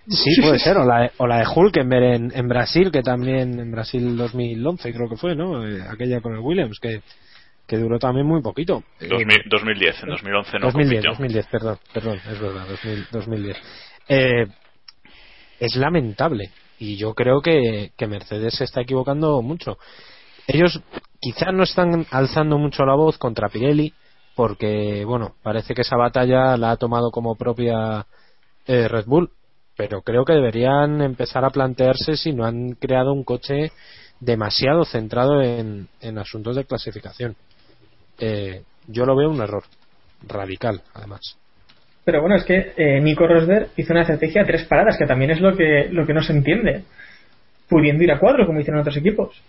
Sí, puede ser, o la, de, o la de Hulkenberg en, en Brasil, que también en Brasil 2011 creo que fue, ¿no? Eh, aquella con el Williams, que, que duró también muy poquito. Eh, 2000 2010, en 2011 no 2010, compitió. 2010, perdón, perdón, es verdad, 2000, 2010. Eh, es lamentable y yo creo que, que Mercedes se está equivocando mucho. Ellos quizás no están alzando mucho la voz contra Pirelli porque, bueno, parece que esa batalla la ha tomado como propia eh, Red Bull, pero creo que deberían empezar a plantearse si no han creado un coche demasiado centrado en, en asuntos de clasificación. Eh, yo lo veo un error radical, además. Pero bueno, es que eh, Nico Rosberg hizo una estrategia a tres paradas, que también es lo que, lo que no se entiende. Pudiendo ir a cuatro, como hicieron otros equipos.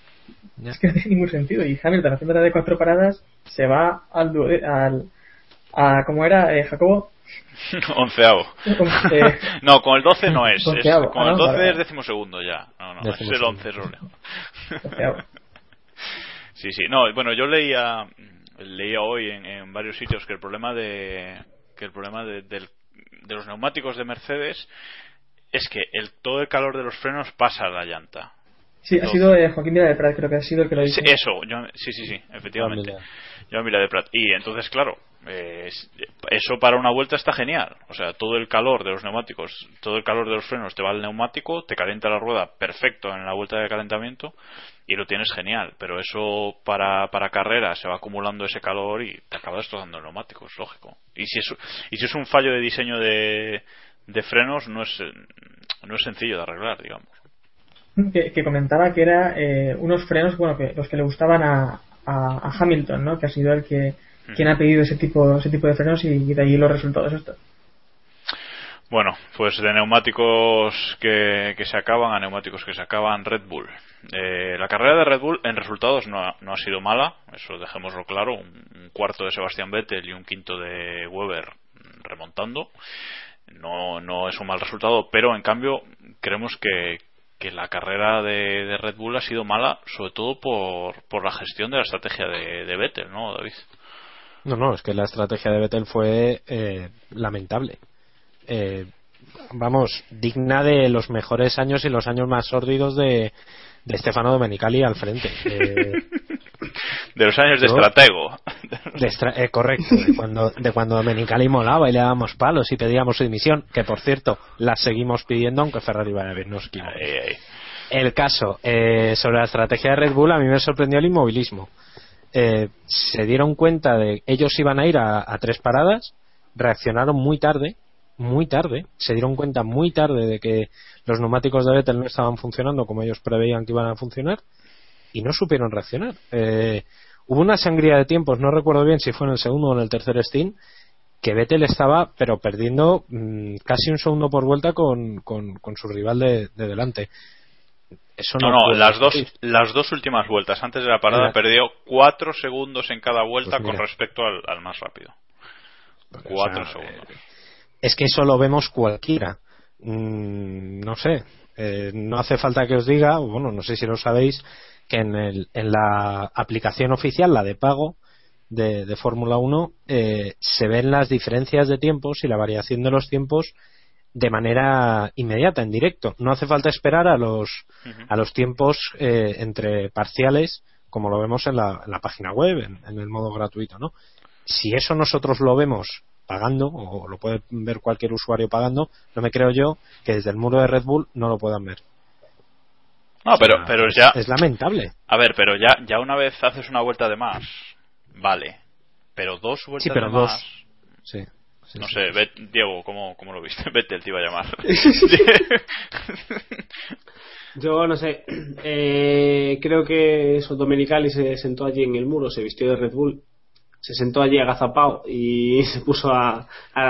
Es que no tiene ningún sentido. Y Hamilton, haciendo la de cuatro paradas, se va al. due- al a, ¿Cómo era, eh, Jacobo? Onceavo. Eh, no, con el 12 no es. es con Ah, el no, 12 vale. es decimosegundo ya. No, no, es el Decimosegundo. 11 solo. Onceavo. Sí, sí. No, bueno, yo leía leía hoy en, en varios sitios que el problema de que el problema de, del- de los neumáticos de Mercedes es que el todo el calor de los frenos pasa a la llanta. Sí, ha sido eh, Joaquín Mira de Prat, creo que ha sido el que lo dijo. Sí, eso, yo- sí, sí, sí, efectivamente. Mira. Y entonces, claro, eh, es- eso para una vuelta está genial. O sea, todo el calor de los neumáticos, todo el calor de los frenos te va al neumático, te calienta la rueda perfecto en la vuelta de calentamiento y lo tienes genial. Pero eso para, para carrera se va acumulando ese calor y te acaba destrozando el neumático, es lógico. Y si es, y si es un fallo de diseño de, de frenos, no es, no es sencillo de arreglar, digamos. que, que comentaba que era eh, unos frenos, bueno, que los que le gustaban a, a, a Hamilton, ¿no? Que ha sido el que quien ha pedido ese tipo ese tipo de frenos y de ahí los resultados estos. Bueno, pues de neumáticos que, que se acaban a neumáticos que se acaban Red Bull. Eh, la carrera de Red Bull en resultados no ha, no ha sido mala, eso dejémoslo claro. Un, cuarto de Sebastián Vettel y un quinto de Weber remontando. No, no es un mal resultado, pero en cambio creemos que, que la carrera de, de Red Bull ha sido mala, sobre todo por, por la gestión de la estrategia de, de Vettel, ¿no, David? No, no, es que la estrategia de Vettel fue eh, lamentable. Eh, vamos, digna de los mejores años y los años más sórdidos de, de Stefano Domenicali al frente. Eh, De los años de estratego. de estra- eh, correcto, de cuando, de cuando Domenicali molaba y le dábamos palos y pedíamos su dimisión, que por cierto, la seguimos pidiendo aunque Ferrari vaya bien, no os equivoquéis. Ahí, ahí. El caso, eh, sobre la estrategia de Red Bull, a mí me sorprendió el inmovilismo. Eh, se dieron cuenta de ellos iban a ir a, a tres paradas, reaccionaron muy tarde, muy tarde, se dieron cuenta muy tarde de que los neumáticos de Vettel no estaban funcionando como ellos preveían que iban a funcionar y no supieron reaccionar. Eh, hubo una sangría de tiempos, no recuerdo bien si fue en el segundo o en el tercer Steam, que Vettel estaba pero perdiendo mm, casi un segundo por vuelta con, con, con su rival de, de delante. Eso No, no, las dos, las dos últimas vueltas antes de la parada Mira. perdió cuatro segundos en cada vuelta Pues con respecto al, al más rápido. Cuatro sea, segundos. es que eso lo vemos cualquiera. Mm, no sé, eh, no hace falta que os diga, bueno, no sé si lo sabéis, que en, el, en la aplicación oficial, la de pago de, de Fórmula 1, eh, se ven las diferencias de tiempos y la variación de los tiempos de manera inmediata, en directo. No hace falta esperar a los, a los tiempos eh, entre parciales, como lo vemos en la, en la página web, en, en el modo gratuito, ¿no? Si eso nosotros lo vemos pagando, o lo puede ver cualquier usuario pagando, no me creo yo que desde el muro de Red Bull no lo puedan ver. No, pero, pero es- ya, Es lamentable. a ver, pero ya, ya una vez haces una vuelta de más, vale. Pero dos vueltas Sí, pero de dos. más, Sí. sí, no sí. sé, Bet- Diego, ¿cómo, ¿cómo lo viste? Vettel te iba a llamar. Yo no sé, eh, creo que eso, Domenicali se sentó allí en el muro, se vistió de Red Bull, se sentó allí agazapado y se puso a,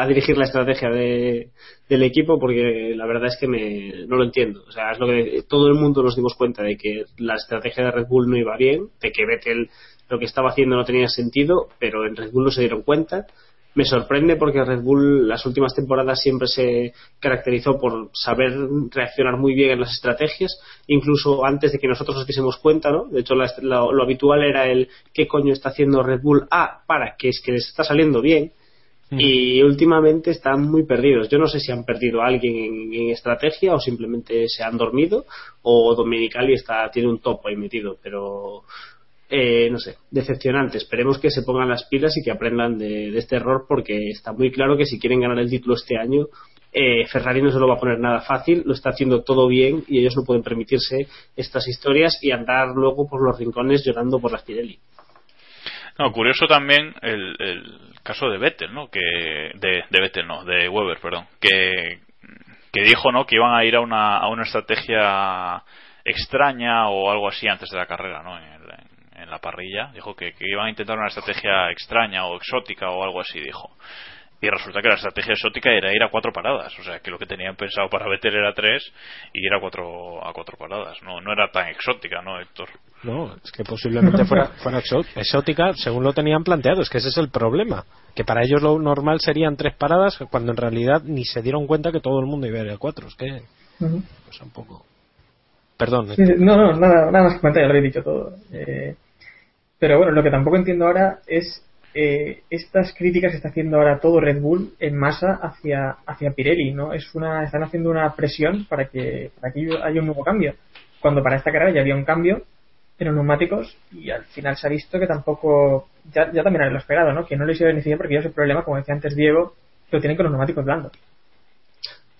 dirigir la estrategia de, del equipo porque la verdad es que me, no lo entiendo. O sea, es lo que todo el mundo nos dimos cuenta de que la estrategia de Red Bull no iba bien, de que Vettel lo que estaba haciendo no tenía sentido, pero en Red Bull no se dieron cuenta. Me sorprende porque Red Bull las últimas temporadas siempre se caracterizó por saber reaccionar muy bien en las estrategias, incluso antes de que nosotros nos diésemos cuenta, ¿no? De hecho, la- lo, lo habitual era el ¿qué coño está haciendo Red Bull? Ah, para, que es que les está saliendo bien. y últimamente están muy perdidos. Yo no sé si han perdido a alguien en, en estrategia o simplemente se han dormido o Dominicali está tiene un topo ahí metido, pero eh, no sé, decepcionante. Esperemos que se pongan las pilas y que aprendan de, este error porque está muy claro que si quieren ganar el título este año eh, Ferrari no se lo va a poner nada fácil, lo está haciendo todo bien y ellos no pueden permitirse estas historias y andar luego por los rincones llorando por las Pirelli. No, curioso también el, el caso de Vettel, ¿no? Que de, Vettel no, de Weber, perdón, que que dijo, ¿no? Que iban a ir a una a una estrategia extraña o algo así antes de la carrera, ¿no? La parrilla dijo que, que iban a intentar una estrategia extraña o exótica o algo así, dijo. Y resulta que la estrategia exótica era ir a cuatro paradas, o sea que lo que tenían pensado para Vettel era tres y ir a cuatro a cuatro paradas. No, no era tan exótica, ¿no, Héctor? No, es que posiblemente fuera, fuera exó- exótica según lo tenían planteado. Es que ese es el problema. Que para ellos lo normal serían tres paradas cuando en realidad ni se dieron cuenta que todo el mundo iba a ir a cuatro. Es que Ujú. pues, un poco. Perdón. Sí, no, no, nada, nada más que comentar, ya lo habéis dicho todo. Eh, pero bueno, lo que tampoco entiendo ahora es eh, estas críticas que está haciendo ahora todo Red Bull en masa hacia, hacia Pirelli, ¿no? Es una, están haciendo una presión para que, para que haya un nuevo cambio. Cuando para esta carrera ya había un cambio en los neumáticos y al final se ha visto que tampoco, ya, también lo esperado, ¿no? Que no les iba a beneficiar porque ellos el problema, como decía antes Diego, lo tienen con los neumáticos blandos.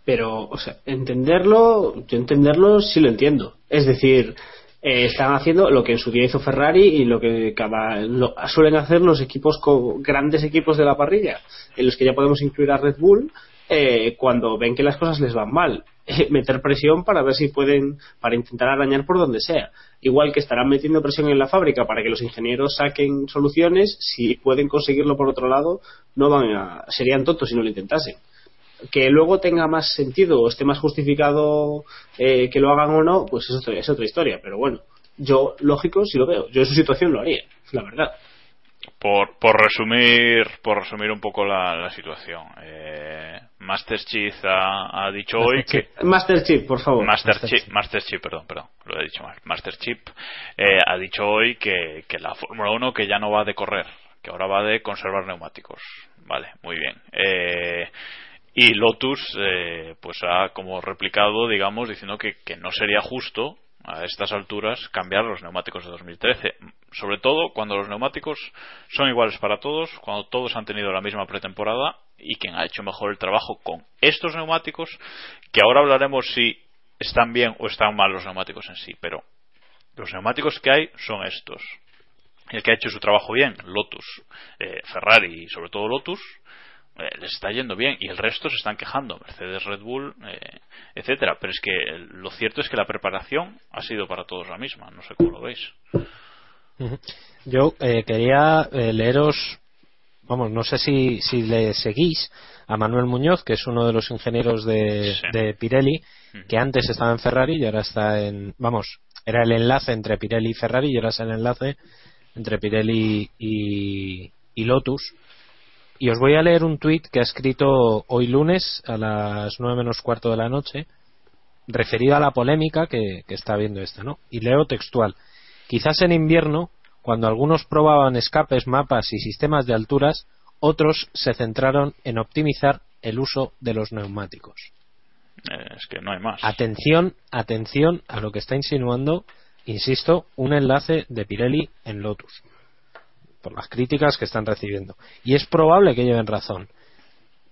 Pero, o sea, entenderlo, yo entenderlo sí lo entiendo. Es decir, eh, están haciendo lo que en su día hizo Ferrari y lo que cada, lo- suelen hacer los equipos, co- grandes equipos de la parrilla, en los que ya podemos incluir a Red Bull, eh, cuando ven que las cosas les van mal. Meter presión para ver si pueden, para intentar arañar por donde sea. Igual que estarán metiendo presión en la fábrica para que los ingenieros saquen soluciones, si pueden conseguirlo por otro lado, no van a, serían tontos si no lo intentasen que luego tenga más sentido o esté más justificado eh, que lo hagan o no, pues es otra, es otra historia. Pero bueno, yo, lógico, sí lo veo. Yo en su situación lo haría, la verdad. Por, por resumir por resumir un poco la, la situación, eh, Master Chief ha, ha dicho hoy que Master Chief, por favor. Master, Chief, Master Chief, perdón, perdón, lo he dicho mal. Master Chief eh, ha dicho hoy que, que la Fórmula 1 que ya no va de correr, que ahora va de conservar neumáticos. Vale, muy bien. Eh, y Lotus, eh, pues ha como replicado, digamos, diciendo que, que no sería justo a estas alturas cambiar los neumáticos de 2013. Sobre todo cuando los neumáticos son iguales para todos, cuando todos han tenido la misma pretemporada y quien ha hecho mejor el trabajo con estos neumáticos, que ahora hablaremos si están bien o están mal los neumáticos en sí, pero los neumáticos que hay son estos. El que ha hecho su trabajo bien, Lotus, eh, Ferrari y sobre todo Lotus, les está yendo bien y el resto se están quejando, Mercedes, Red Bull, eh, etcétera. Pero es que lo cierto es que la preparación ha sido para todos la misma, no sé cómo lo veis. Yo eh, quería eh, leeros, vamos, no sé si, si le seguís a Manuel Muñoz, que es uno de los ingenieros de, Sí. de Pirelli, que antes estaba en Ferrari y ahora está en, vamos, era el enlace entre Pirelli y Ferrari y ahora es el enlace entre Pirelli y, y Lotus. Y os voy a leer un tuit que ha escrito hoy lunes a las nueve menos cuarto de la noche, referido a la polémica que, que está habiendo esta, ¿no? Y leo textual. Quizás en invierno, cuando algunos probaban escapes, mapas y sistemas de alturas, otros se centraron en optimizar el uso de los neumáticos. Eh, es que no hay más. Atención, atención a lo que está insinuando, insisto, un enlace de Pirelli en Lotus, por las críticas que están recibiendo. Y es probable que lleven razón.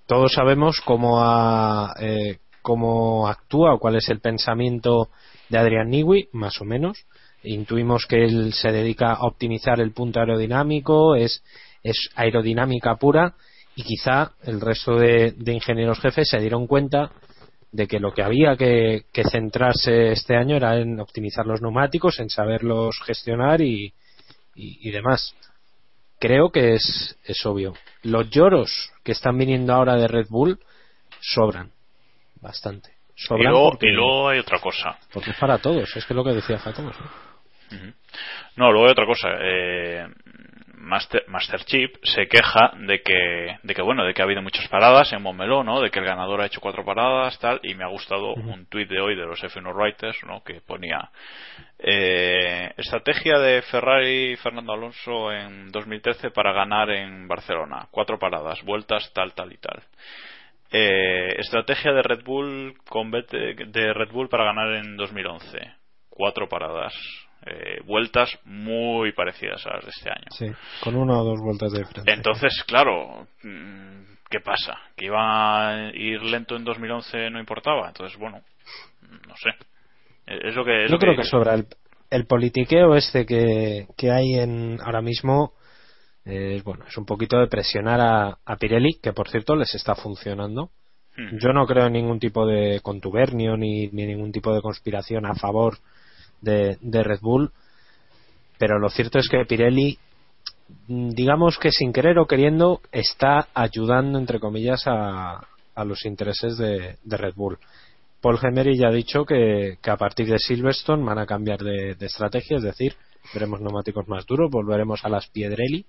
Todos sabemos cómo, ha, eh, cómo actúa o cuál es el pensamiento de Adrian Newey, más o menos. Intuimos que él se dedica a optimizar el punto aerodinámico, es, es aerodinámica pura y quizá el resto de, ingenieros jefes se dieron cuenta de que lo que había que, que centrarse este año era en optimizar los neumáticos, en saberlos gestionar y, y demás. Creo que es, es obvio. Los lloros que están viniendo ahora de Red Bull sobran bastante. Y Sobran luego, porque, y luego hay otra cosa. porque es para todos, es que es lo que decía Jacobo. No, luego hay otra cosa. Eh, Master, Master Chip se queja de que, de que, bueno, de que ha habido muchas paradas en Montmeló, ¿no? De que el ganador ha hecho cuatro paradas, tal, y me ha gustado un tuit de hoy de los F1 Writers, ¿no? Que ponía, eh, estrategia de Ferrari y Fernando Alonso en 2013 para ganar en Barcelona. Cuatro paradas, vueltas, tal, tal y tal. Eh, estrategia de Red Bull con de Red Bull para ganar en 2011. Cuatro paradas. Eh, vueltas muy parecidas a las de este año. Sí, con una o dos vueltas de diferencia. Entonces, claro, mm, ¿qué pasa? ¿Que iba a ir lento en 2011 no importaba? Entonces, bueno, no sé. Es lo que, es Yo lo creo que, que sobra el, el politiqueo este que, que hay en ahora mismo eh, bueno, es un poquito de presionar a, a Pirelli, que por cierto les está funcionando. Hmm. Yo no creo en ningún tipo de contubernio ni, ni ningún tipo de conspiración a favor de, Red Bull, pero lo cierto es que Pirelli, mm, digamos que sin querer o queriendo, está ayudando, entre comillas, a, a los intereses de, de Red Bull. Paul Gemery ya ha dicho que, que a partir de Silverstone van a cambiar de, de estrategia, es decir, veremos neumáticos más duros, volveremos a las Piedrelli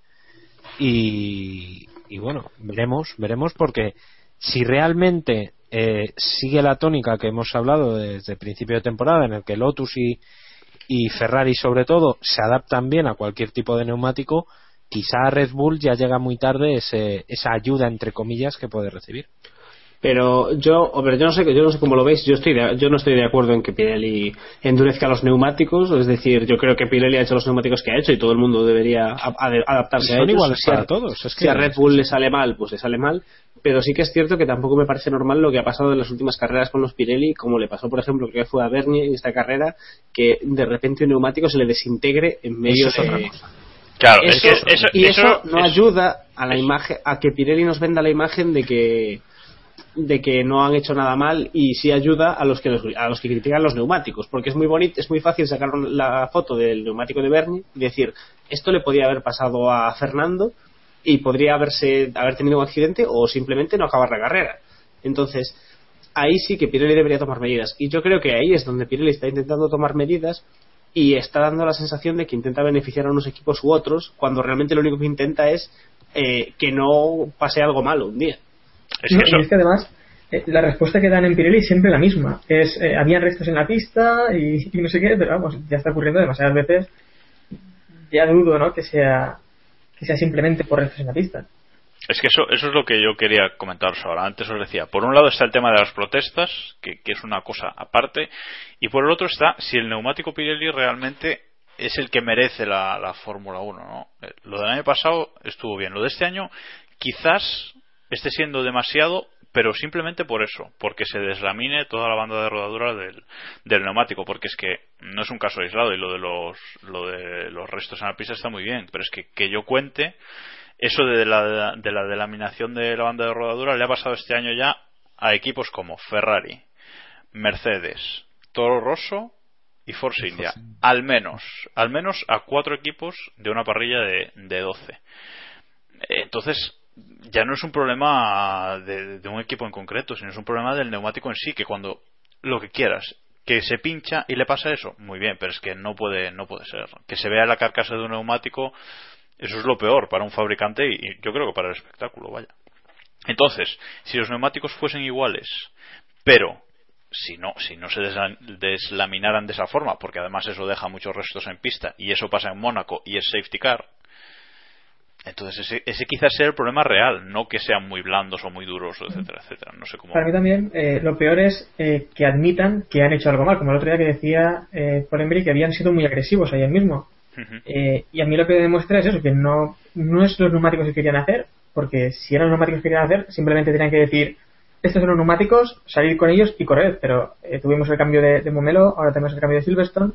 y, y bueno, veremos, veremos porque si realmente eh, sigue la tónica que hemos hablado desde el principio de temporada en el que Lotus y, Ferrari sobre todo se adaptan bien a cualquier tipo de neumático, quizá Red Bull ya llega muy tarde ese, esa ayuda entre comillas que puede recibir. Pero yo, hombre, yo no sé, yo no sé cómo lo veis. Yo estoy, de- yo no estoy de acuerdo en que Pirelli endurezca los neumáticos. Es decir, yo creo que Pirelli ha hecho los neumáticos que ha hecho y todo el mundo debería a- a- adaptarse a Son ellos. iguales Si a- para todos, es que- si a Red Bull le sale mal, pues le sale mal. Pero sí que es cierto que tampoco me parece normal lo que ha pasado en las últimas carreras con los Pirelli, como le pasó, por ejemplo, que fue a Bernie en esta carrera, que de repente un neumático se le desintegre en medio Eso es otra de, cosa. Claro, eso, es que eso, y eso, eso- no eso- ayuda a la imagen a que Pirelli nos venda la imagen de que de que no han hecho nada mal y sí ayuda a los que los- a los que critican los neumáticos porque es muy bonito es muy fácil sacar la foto del neumático de Bernie y decir esto le podía haber pasado a Fernando y podría haberse haber tenido un accidente o simplemente no acabar la carrera entonces ahí sí que Pirelli debería tomar medidas y yo creo que ahí es donde Pirelli está intentando tomar medidas y está dando la sensación de que intenta beneficiar a unos equipos u otros cuando realmente lo único que intenta es eh, que no pase algo malo un día. Es No, que eso- es que además eh, la respuesta que dan en Pirelli es siempre la misma. Es, eh, habían restos en la pista y, y no sé qué, pero vamos, ya está ocurriendo demasiadas veces. Ya dudo, ¿no? Que sea, que sea simplemente por restos en la pista. Es que eso, eso es lo que yo quería comentaros ahora. Antes os decía, por un lado está el tema de las protestas, que, que es una cosa aparte, y por el otro está si el neumático Pirelli realmente es el que merece la, la Fórmula 1. ¿no? Eh, Lo del año pasado estuvo bien. Lo de este año quizás esté siendo demasiado, pero simplemente por eso, porque se deslamine toda la banda de rodadura del, del neumático, porque es que no es un caso aislado y lo de los, lo de los restos en la pista está muy bien, pero es que que yo cuente eso de la, de la delaminación de la banda de rodadura le ha pasado este año ya a equipos como Ferrari, Mercedes, Toro Rosso y Force India. Al menos, al menos a cuatro equipos de una parrilla de, de 12. Entonces, ya no es un problema de, de un equipo en concreto, sino es un problema del neumático en sí, que cuando lo que quieras, que se pincha y le pasa eso, muy bien, pero es que no puede, no puede ser. Que se vea la carcasa de un neumático, eso es lo peor para un fabricante y, y yo creo que para el espectáculo, vaya. Entonces, si los neumáticos fuesen iguales, pero si no, si no se desla- deslaminaran de esa forma, porque además eso deja muchos restos en pista y eso pasa en Mónaco y es safety car, entonces ese, ese quizás sea el problema real, no que sean muy blandos o muy duros, etcétera, etcétera. No sé cómo. Para mí también eh, lo peor es eh, que admitan que han hecho algo mal, como el otro día que decía eh, que habían sido muy agresivos ayer mismo. Ujú. Eh, y a mí lo que demuestra es eso, que no, no es los neumáticos que querían hacer, porque si eran los neumáticos que querían hacer, simplemente tenían que decir, estos son los neumáticos, salir con ellos y correr, pero eh, tuvimos el cambio de, de Momelo, ahora tenemos el cambio de Silverstone,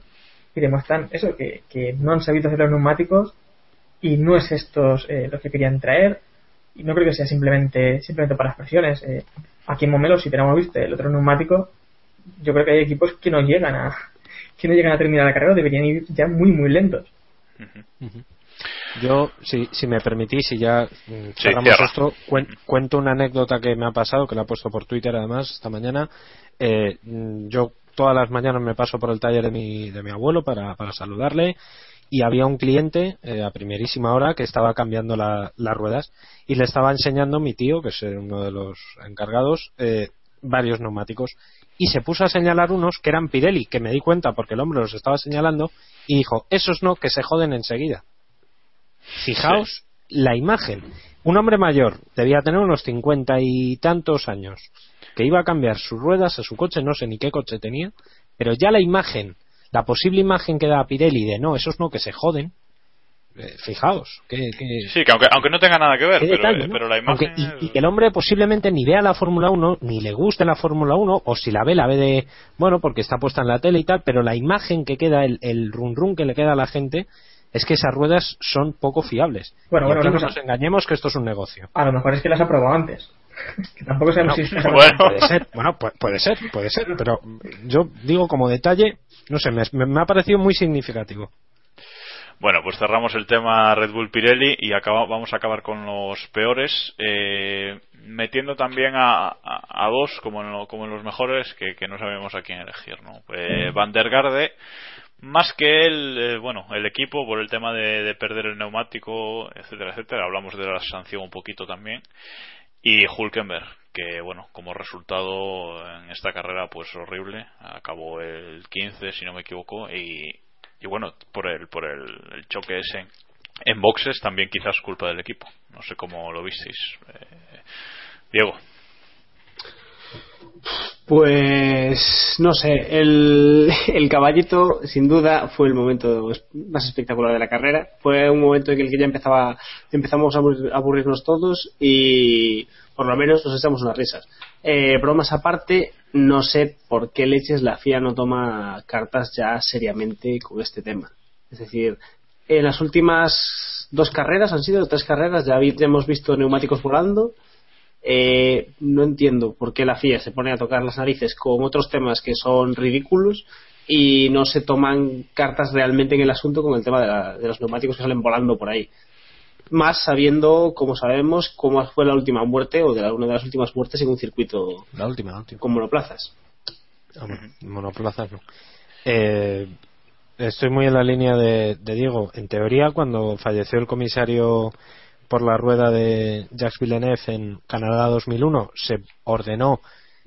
y demuestran eso, que, que no han sabido hacer los neumáticos y no es estos eh, los que querían traer, y no creo que sea simplemente simplemente para las presiones. Eh, aquí en Momelo, si tenemos visto el otro neumático, yo creo que hay equipos que no llegan a que no llegan a terminar la carrera, deberían ir ya muy muy lentos. Yo, si, si me permitís, y ya mm, Sí, cerramos cierra. esto, cuen- cuento una anécdota que me ha pasado, que la he puesto por Twitter además esta mañana. Eh, mm, yo todas las mañanas me paso por el taller de mi, de mi abuelo para, para saludarle y había un cliente eh, a primerísima hora que estaba cambiando la- las ruedas y le estaba enseñando mi tío, que es uno de los encargados, eh, varios neumáticos y se puso a señalar unos que eran Pirelli, que me di cuenta porque el hombre los estaba señalando y dijo, esos no, que se joden enseguida. Fijaos la imagen. Un hombre mayor, debía tener unos cincuenta y tantos años, que iba a cambiar sus ruedas a su coche, no sé ni qué coche tenía, pero ya la imagen, la posible imagen que da Pirelli de no, esos no, que se joden, eh, fijaos, que, que- Sí, que aunque, aunque no tenga nada que ver, qué pero, detalle, ¿no? pero la imagen. Aunque- y, y que el hombre posiblemente ni vea la Fórmula 1, ni le guste la Fórmula 1, o si la ve, la ve de, bueno, porque está puesta en la tele y tal, pero la imagen que queda, el, el run run que le queda a la gente, es que esas ruedas son poco fiables. Bueno, Y bueno, no nos engañemos que esto es un negocio. A lo mejor es que las ha probado antes. Que tampoco sabemos si es Puede ser, bueno, pu- puede ser, puede ser, pero yo digo como detalle, no sé, me, me- me ha parecido muy significativo. Bueno, pues cerramos el tema Red Bull Pirelli y acaba- vamos a acabar con los peores, eh, metiendo también a, a- a dos como en, lo- como en los mejores que, que no sabemos a quién elegir, ¿no? Eh, Van der Garde, más que el, eh, bueno, el equipo por el tema de, de perder el neumático, etcétera, etcétera. Hablamos de la sanción un poquito también. Y Hulkenberg, que bueno, como resultado en esta carrera pues horrible, acabó el 15 si no me equivoco y, y bueno, por el por el, choque ese en boxes también quizás culpa del equipo. No sé cómo lo visteis. Eh, Diego. Pues no sé, el, el caballito sin duda fue el momento más espectacular de la carrera. Fue un momento en el que ya empezaba, empezamos a aburrir- a aburrirnos todos y por lo menos nos echamos unas risas. Eh, bromas aparte, no sé por qué leches la FIA no toma cartas ya seriamente con este tema. Es decir, en las últimas dos carreras, han sido tres carreras, ya hemos visto neumáticos volando. Eh, no entiendo por qué la FIA se pone a tocar las narices con otros temas que son ridículos y no se toman cartas realmente en el asunto con el tema de, la- de los neumáticos que salen volando por ahí. Más sabiendo, como sabemos, cómo fue la última muerte o de la- una de las últimas muertes en un circuito La última, la última. con monoplazas. Monoplazas no. Eh, estoy muy en la línea de, de Diego. En teoría, cuando falleció el comisario por la rueda de Jacques Villeneuve en Canadá 2001, se ordenó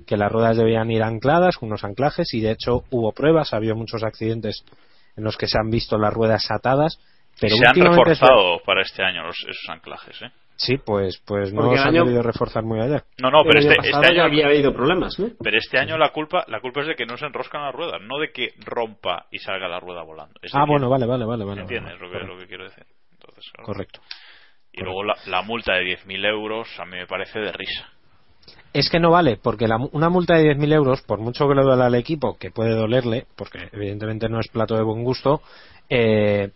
que las ruedas debían ir ancladas con unos anclajes y de hecho hubo pruebas, ha habido muchos accidentes en los que se han visto las ruedas atadas, pero se han se- reforzado para este año los, esos anclajes, ¿eh? Sí, pues, pues no se han año- debido reforzar muy allá. No, no, pero este, este año había habido problemas, ¿no? Pero este año la culpa, la culpa es de que no se enroscan las ruedas, no de que rompa y salga la rueda volando. Es Ah, bueno, vale, vale, vale. vale, ¿Entiendes vale, lo, que, lo que quiero decir? Entonces, claro. Correcto. Y luego la, la multa de 10.000 euros a mí me parece de risa. Es que no vale, porque la una multa de 10.000 euros, por mucho que le duela al equipo, que puede dolerle, porque evidentemente no es plato de buen gusto, eh,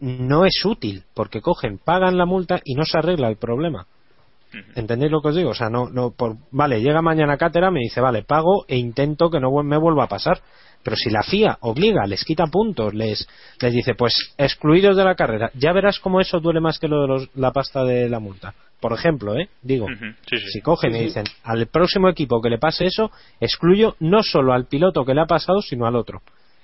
no es útil, porque cogen, pagan la multa y no se arregla el problema. ¿Entendéis lo que os digo? O sea, no, no, por, vale, llega mañana Cátera, me dice, vale, pago e intento que no me vuelva a pasar. Pero si la FIA obliga, les quita puntos, les, les dice, pues excluidos de la carrera, ya verás cómo eso duele más que lo de los- la pasta de la multa. Por ejemplo, ¿eh? Digo, Ujú, sí, sí. si cogen Sí, y dicen, al próximo equipo que le pase eso, excluyo no solo al piloto que le ha pasado, sino al otro.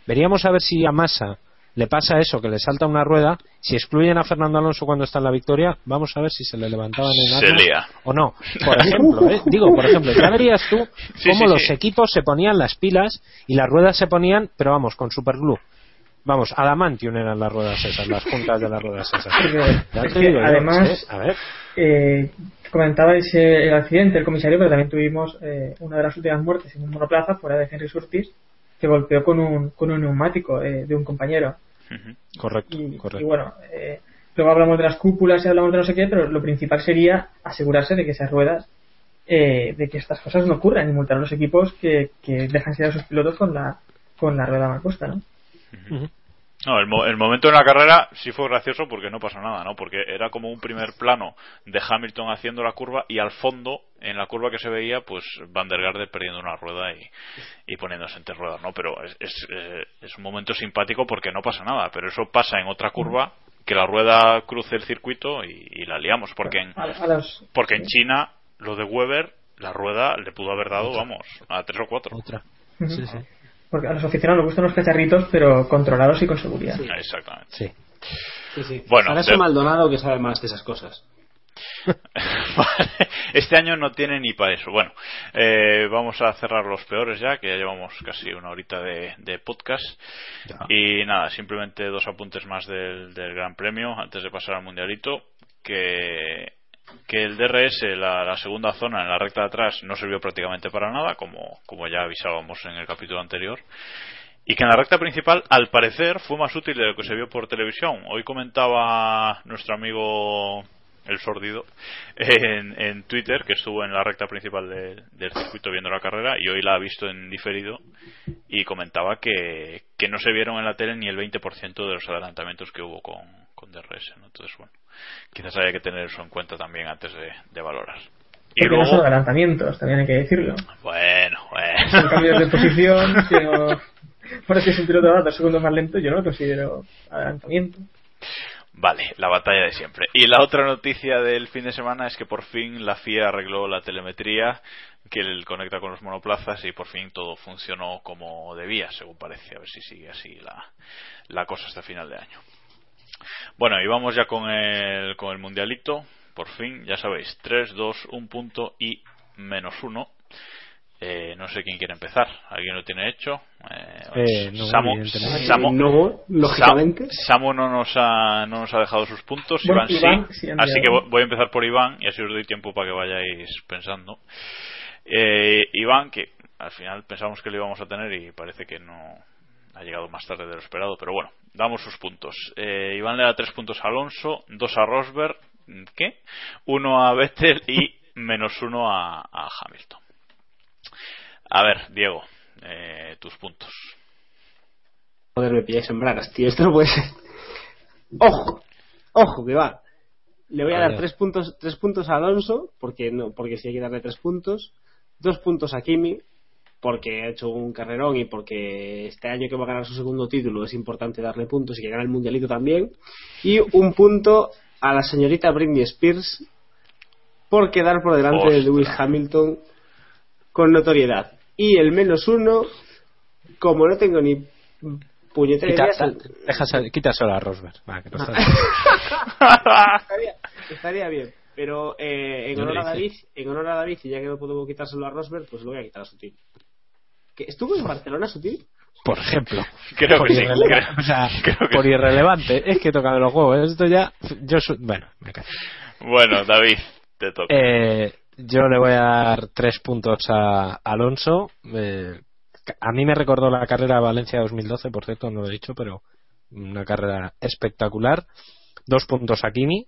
Veríamos a ver si a Massa le pasa eso, que le salta una rueda, si excluyen a Fernando Alonso cuando está en la victoria, vamos a ver si se le levantaban en lía. o no. Por ejemplo, ¿eh? digo, por ejemplo, ya verías tú cómo sí, los sí. equipos se ponían las pilas y las ruedas se ponían, pero vamos, con superglue. Vamos, adamantium eran las ruedas esas, las juntas de las ruedas esas. Porque, Ya es te que digo yo, además, ¿eh? a ver. eh, comentabais eh, el accidente del comisario, pero también tuvimos eh, una de las últimas muertes en un monoplaza fuera de Henry Surtis que golpeó con un, con un neumático eh, de un compañero. Correcto, Y, correcto. y bueno, eh, luego hablamos de las cúpulas y hablamos de no sé qué, pero lo principal sería asegurarse de que esas ruedas, eh, de que estas cosas no ocurran y multar a los equipos que, que dejan ser a sus pilotos con la, con la rueda mal puesta, ¿no? No, el, mo- el momento en la carrera sí fue gracioso porque no pasó nada, ¿no? Porque era como un primer plano de Hamilton haciendo la curva y al fondo, en la curva que se veía, pues Van der Garde perdiendo una rueda y, y poniéndose entre ruedas, ¿no? Pero es, es, eh, es un momento simpático porque no pasa nada, pero eso pasa en otra curva que la rueda cruce el circuito y, y la liamos, porque en, porque en China lo de Weber, la rueda le pudo haber dado, vamos, a tres o cuatro. Otra. Sí, sí. Porque a los aficionados nos gustan los cacharritos, pero controlados y con seguridad. Exactamente. Sí. Sí, sí. Bueno, Ahora de- es Maldonado que sabe más de esas cosas. este año no tiene ni para eso. Bueno, eh, vamos a cerrar los peores ya, que ya llevamos casi una horita de, de podcast. Y nada, simplemente dos apuntes más del, del Gran Premio antes de pasar al Mundialito. Que, que el DRS, la, la segunda zona en la recta de atrás, no sirvió prácticamente para nada, como, como ya avisábamos en el capítulo anterior. Y que en la recta principal, al parecer, fue más útil de lo que se vio por televisión. Hoy comentaba nuestro amigo el sordido en, en Twitter que estuvo en la recta principal de- del circuito viendo la carrera y hoy la ha visto en diferido y comentaba que, que no se vieron en la tele ni el 20% de los adelantamientos que hubo con, con DRS. ¿no? Entonces, bueno, quizás haya que tener eso en cuenta también antes de, de valorar. Y Porque no son luego, adelantamientos, también hay que decirlo. bueno, Son bueno. cambios de posición. Ahora si es un piloto va dos segundos más lento, yo no lo considero adelantamiento. Vale, la batalla de siempre. Y la otra noticia del fin de semana es que por fin la FIA arregló la telemetría que el conecta con los monoplazas y por fin todo funcionó como debía, según parece. A ver si sigue así la, la cosa hasta final de año. Bueno, y vamos ya con el, con el mundialito. Por fin, ya sabéis, 3, 2, 1 punto y menos 1. Eh, no sé quién quiere empezar. ¿Alguien lo tiene hecho? Eh, Eh, no, Samu, No, lógicamente. Samu no nos ha, no nos ha dejado sus puntos. Bueno, Iván, Iván sí. sí Así que voy a empezar por Iván y así os doy tiempo para que vayáis pensando. Eh, Iván, que al final pensamos que lo íbamos a tener y parece que no ha llegado más tarde de lo esperado, pero bueno, damos sus puntos. Eh, Iván le da tres puntos a Alonso, dos a Rosberg, ¿qué? Uno a Vettel y menos uno a, a Hamilton. A ver, Diego, eh, tus puntos. Joder, me pilláis en bragas, tío. Esto no puede ser. Ojo, ojo, que va. Le voy a dar Vaya. tres puntos, tres puntos a Alonso, porque no, porque sí hay que darle tres puntos. Dos puntos a Kimi, porque ha hecho un carrerón y porque este año que va a ganar su segundo título es importante darle puntos y que gane el mundialito también. Y un punto a la señorita Britney Spears por quedar por delante de. Lewis Hamilton con notoriedad. Y el menos uno, como no tengo ni puñetera Quita, idea, déjase- quítaselo a Rosberg. Va, que no está- estaría, estaría bien. Pero eh, en, honor a David, en honor a David, y ya que no puedo quitárselo a Rosberg, pues lo voy a quitar a Sutil. ¿Que ¿Estuvo en Barcelona Sutil? Por ejemplo. Creo por que sí, irreleva- creo- o sea, creo que por sí. irrelevante. Es que toca de los juegos. Esto ya. Yo Bueno, me callo. Bueno, David, te toca. Eh, yo le voy a dar tres puntos a Alonso. Eh, a mí me recordó la carrera de Valencia 2012, por cierto, no lo he dicho, pero una carrera espectacular. Dos puntos a Kimi,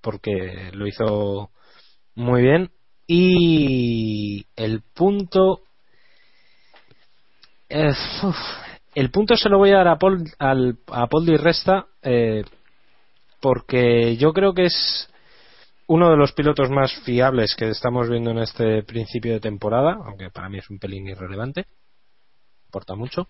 porque lo hizo muy bien. Y el punto. Eh, el punto se lo voy a dar a Paul, al, a Paul Di Resta, eh, porque yo creo que es uno de los pilotos más fiables que estamos viendo en este principio de temporada, aunque para mí es un pelín irrelevante, importa mucho,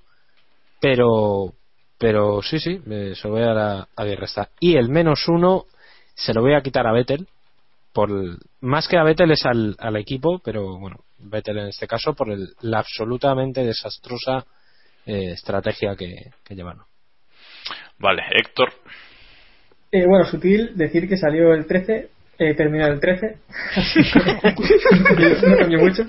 pero pero sí, sí, me- se lo voy a dar a, a Di Resta. Y el menos uno se lo voy a quitar a Vettel, por más que a Vettel es al, al equipo, pero bueno, Vettel en este caso por el- la absolutamente desastrosa eh, estrategia que, que llevaron. Vale, Héctor. Eh, bueno, sutil decir que salió el 13, eh, terminó el 13. no cambió mucho.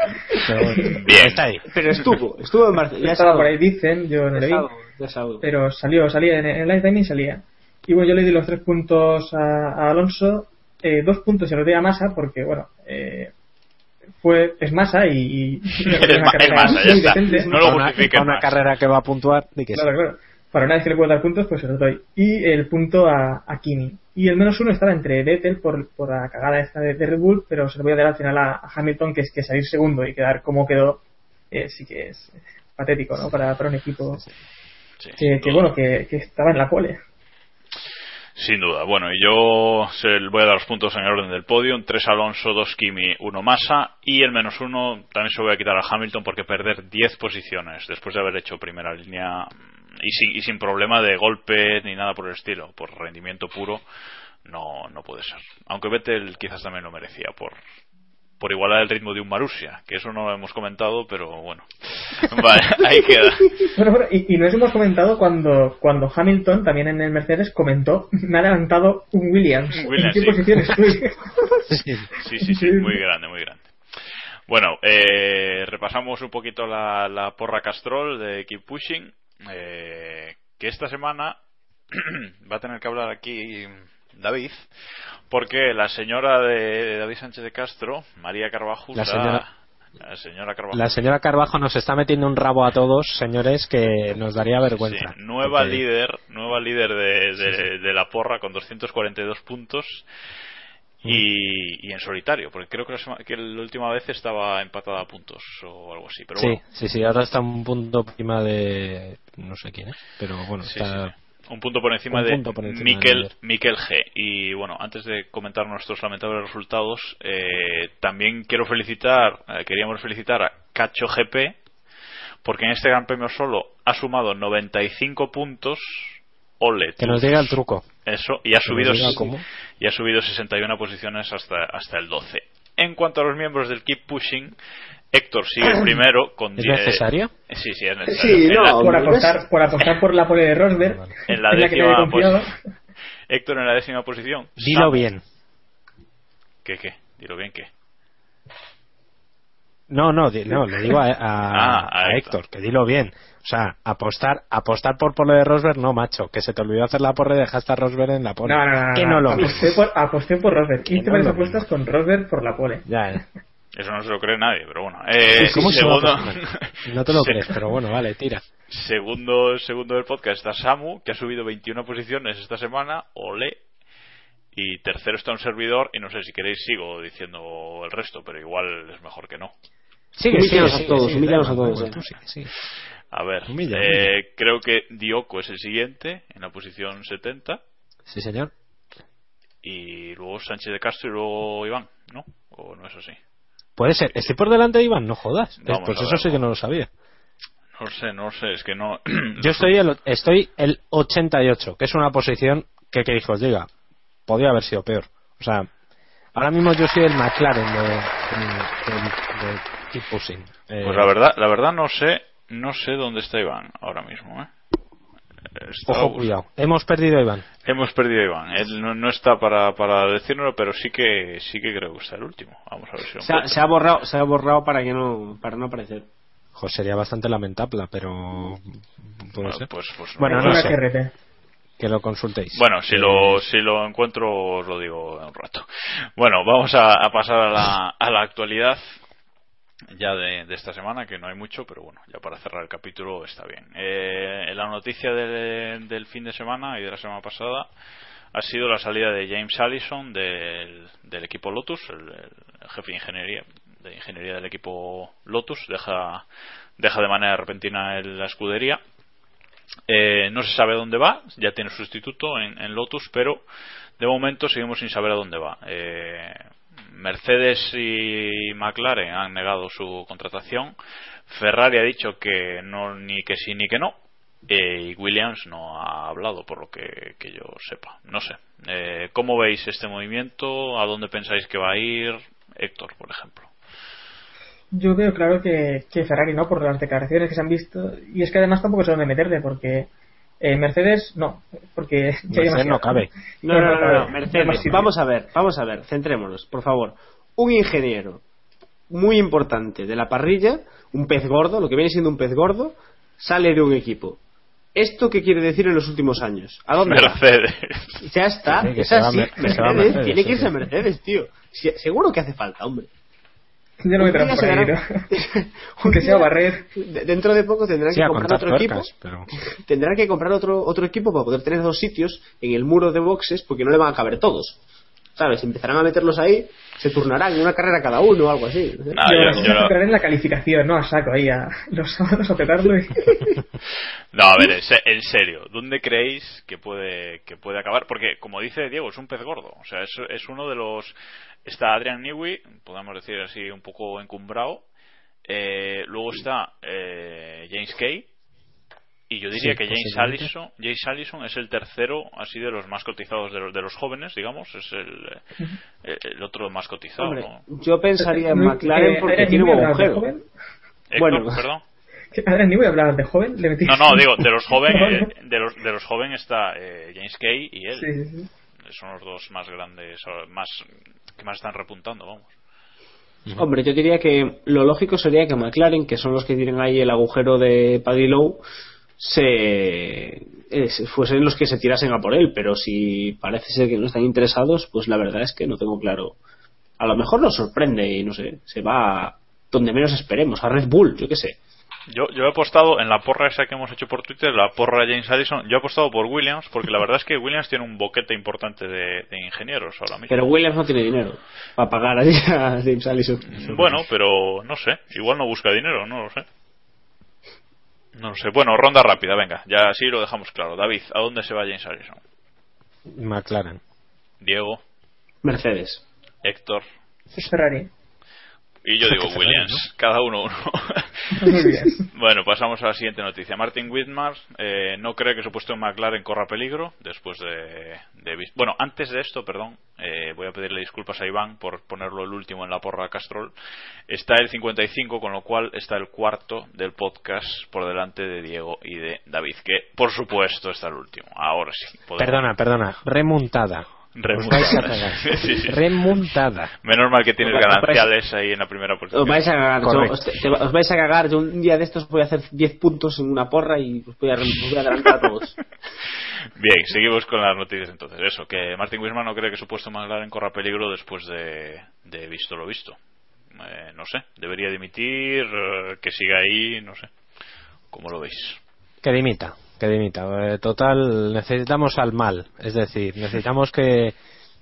Pero bueno, Bien. está ahí. Pero estuvo, estuvo en Barcelona. Ya Estaba por ahí, dicen, yo no lo vi. Pero salió, salía en, en el live timing salía. Y bueno, yo le di los tres puntos a, a Alonso, eh, dos puntos se los di a Massa porque, bueno, eh, fue, es Massa y, y Es una carrera es Massa, ya muy está. decente. No lo Para una, justifiques para una más. carrera que va a puntuar, di que sí. Claro, claro. Para una vez que le puedo dar puntos, pues se los doy. Y el punto a, a Kimi. Y el menos uno estaba entre Vettel por, por la cagada esta de, de Red Bull, pero se lo voy a dar al final a, a Hamilton, que es que salir segundo y quedar como quedó, eh, sí que es patético, ¿no? Para, para un equipo Sí, que, que, bueno, que, que estaba en la pole. Sin duda. Bueno, y yo se voy a dar los puntos en el orden del podio. 3 Alonso, 2 Kimi, 1 Massa. Y el menos uno también se lo voy a quitar a Hamilton porque perder 10 posiciones después de haber hecho primera línea mm, y sin, y sin problema de golpe ni nada por el estilo, por rendimiento puro, no, no puede ser. Aunque Vettel quizás también lo merecía por por igualar el ritmo de un Marussia, que eso no lo hemos comentado, pero bueno. Vale, ahí queda. Bueno, bueno, y, y no hemos comentado cuando, cuando Hamilton, también en el Mercedes, comentó, me ha adelantado un Williams. Williams, ¿En qué sí. posición estoy? Sí, sí, sí, muy grande, muy grande. Bueno, eh, repasamos un poquito la, la porra Castrol de Keep Pushing, eh, que esta semana va a tener que hablar aquí David, porque la señora de, David Sánchez de Castro, María Carvajo, La señora- la señora Carvajo, La señora Carvajo nos está metiendo un rabo a todos, señores, que nos daría vergüenza. Sí, nueva Porque- líder, nueva líder de, de- de la porra con 242 puntos y, y en solitario, porque creo que la, que la última vez estaba empatada a puntos o algo así. Pero sí, bueno, sí, sí, ahora está un punto prima de. No sé quién es, pero bueno, Sí, está. Un punto por encima de por encima Miquel, de líder. Miquel G. Y bueno, antes de comentar nuestros lamentables resultados, eh, también quiero felicitar, eh, queríamos felicitar a Cacho GP, porque en este Gran Premio solo ha sumado 95 puntos. Ole, Que nos diga el truco. Eso, y ha Que subido y ha subido 61 posiciones hasta, hasta el 12. En cuanto a los miembros del Keep Pushing, Héctor sigue primero con ¿Es 10 necesario? Sí, sí, es necesario. Sí, En no, la- por, apostar, por apostar por la pole de Rosberg, en la décima había confiado. pos- Héctor en la décima posición. Dilo bien. ¿Qué, qué? Dilo bien, ¿qué? No, no, di- no, le digo a, a- Ah, a a Héctor. Héctor, que dilo bien. O sea, apostar apostar por pole de Rosberg, no, macho. Que se te olvidó hacer la porra y dejaste a Rosberg en la pole. No, no, no. Que no lo aposté, por, aposté por Rosberg. Hice no varias apuestas con Rosberg por la pole. Ya, eh. Eso no se lo cree nadie, pero bueno. Eh, ¿Cómo se segundo, poner? No te lo Se- crees, pero bueno, vale, tira. segundo, segundo del podcast está Samu, que ha subido 21 posiciones esta semana. Ole. Y tercero está un servidor, y no sé si queréis sigo diciendo el resto, pero igual es mejor que no. Sigue, Humíllanos sigue, a todos, da a todos. A ver, Humilla, eh, humilla. creo que Dioco es el siguiente, en la posición 70. Sí, señor. Y luego Sánchez de Castro y luego Iván, ¿no? ¿O no es así? Puede ser. Estoy por delante de Iván, no jodas. Eh, Vamos pues eso sí que no lo sabía. No sé, no sé, es que no. Yo estoy el, estoy el 88, que es una posición que, que os diga, podría haber sido peor. O sea, ahora mismo yo soy el McLaren de, de, de- de Keep Pushing. Eh, Pues la verdad, la verdad no sé, no sé dónde está Iván ahora mismo, ¿eh? Ojo, cuidado. Hemos perdido a Iván. Hemos perdido a Iván. Él no, no está para, para decírnoslo, pero sí que sí que creo que está el último. Vamos a ver si lo Se ha, se ha borrado, se ha borrado para que no, para no aparecer. Jo, sería bastante lamentable, pero Bueno, ser. pues, pues Bueno, Es no una sé. QRT. Que lo consultéis. Bueno, si Eh, lo, si lo encuentro os lo digo en un rato. Bueno, vamos a, a pasar a la, a la actualidad ya de, esta semana, que no hay mucho, pero bueno, ya para cerrar el capítulo está bien. Eh, la noticia del, del fin de semana y de la semana pasada ha sido la salida de James Allison del, equipo Lotus, el, jefe de ingeniería, de ingeniería del equipo Lotus, deja, deja de manera repentina el- la escudería. Eh, no se sabe dónde va, ya tiene sustituto en, en Lotus, pero de momento seguimos sin saber a dónde va. Eh, Mercedes y McLaren han negado su contratación. Ferrari ha dicho que no ni que sí ni que no. Eh, y Williams no ha hablado, por lo que, yo sepa. No sé. Eh, ¿Cómo veis este movimiento? ¿A dónde pensáis que va a ir? Héctor, por ejemplo. Yo veo claro que, que Ferrari no, por las declaraciones que se han visto. Y es que además tampoco sé dónde meterte, porque eh, Mercedes no, porque Mercedes no cabe. No, no, no. Mercedes, vamos a ver, vamos a ver, centrémonos, por favor. Un ingeniero muy importante de la parrilla, un pez gordo, lo que viene siendo un pez gordo, sale de un equipo. ¿Esto qué quiere decir en los últimos años? ¿A dónde va? Mercedes. Ya está, es así. Mercedes, Mercedes, tiene sí, que irse a. Mercedes, tío. Seguro que hace falta, hombre. Ya por ahí, ¿no? Un Aunque sea barrer. de- Dentro de poco tendrán Sí, que comprar otro equipo. pero... Tendrán que comprar otro, otro equipo para poder tener dos sitios en el muro de boxes porque no le van a caber todos. ¿Sabes? Empezarán a meterlos ahí, se turnarán en una carrera cada uno o algo así. no sé. Ah, Yo, yo- yo no- en la calificación, ¿no? A saco ahí a los sábados a petarlo y... No, a ver, en serio, ¿dónde creéis que puede que puede acabar? Porque, como dice Diego, es un pez gordo. O sea, es, es uno de los... Está Adrian Newey, podemos decir así, un poco encumbrado. Eh, luego está eh, James Kay. Y yo diría Sí, que James. Allison, James Allison es el tercero, así de los más cotizados de los, de los jóvenes, digamos, es el, el, el otro más cotizado. Hombre, ¿no? yo pensaría en McLaren eh, porque tiene buen agujero. joven. Bueno. perdón. ¿Qué- Adrian Newey hablaba de joven, le metí. No, no, digo, de los jóvenes, eh, de los, de los jóvenes está eh, James Kay y él. Sí, sí, sí. Son los dos más grandes, más que más están repuntando, vamos. Hombre, yo diría que lo lógico sería que McLaren, que son los que tienen ahí el agujero de Paddy Lowe, se eh, fuesen los que se tirasen a por él, pero si parece ser que no están interesados, pues la verdad es que no tengo claro. A lo mejor nos sorprende y no sé, se va donde menos esperemos, a Red Bull, yo qué sé. Yo, yo he apostado en la porra esa que hemos hecho por Twitter, la porra James Allison, yo he apostado por Williams, porque la verdad es que Williams tiene un boquete importante de, de ingenieros ahora mismo. Pero Williams no tiene dinero para pagar a a James Allison. Bueno, pero no sé, igual no busca dinero, no lo sé. No lo sé. Bueno, ronda rápida, venga, ya así lo dejamos claro. David, ¿a dónde se va James Allison? McLaren. Diego, Mercedes. Héctor Ferrari. Y yo digo Ferrari, Williams, cada uno uno. Bueno, pasamos a la siguiente noticia. Martin Whitmar eh, no cree que su puesto en McLaren corra peligro después de, Bueno, antes de esto, perdón, eh, voy a pedirle disculpas a Iván por ponerlo el último en la porra Castrol. Está el 55, con lo cual está el cuarto del podcast por delante de Diego y de David, que por supuesto está el último. Ahora sí. podemos- Perdona, perdona. Remontada. Remontada. Os vais a cagar. Sí, sí. Remontada. Menos mal que tienes gananciales ahí en la primera posición. Os vais a cagar, yo- os, te- os vais a cagar. Yo un día de estos voy a hacer 10 puntos en una porra y os voy a, os voy a adelantar a todos. Bien, seguimos con las noticias entonces. Eso, que Martin Wisman no cree que su puesto en McLaren corra peligro después de, de visto lo visto. Eh, no sé, debería dimitir, eh, que siga ahí, no sé. ¿Cómo lo veis? Que dimita, que dimita. Eh, total, necesitamos al mal. Es decir, necesitamos que,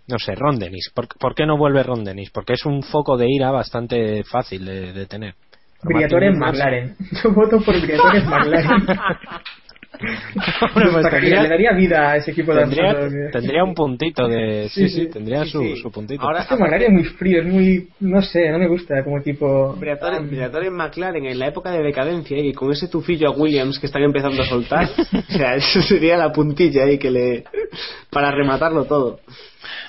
no sé, Ron Dennis. ¿Por, por qué no vuelve Ron Dennis? Porque es un foco de ira bastante fácil de, de tener. Briatore McLaren. Yo voto por Briatore McLaren. Pues tendría- le daría vida a ese equipo de tendría, que- tendría un puntito de. Sí, Sí, sí, sí. tendría Sí, su, sí. su puntito. Ahora- Es que McLaren es muy frío, es muy. No sé, no me gusta como equipo. Briatore, Briatore en McLaren en la época de decadencia y con ese tufillo a Williams que están empezando a soltar. o sea, eso sería la puntilla ahí que le. para rematarlo todo.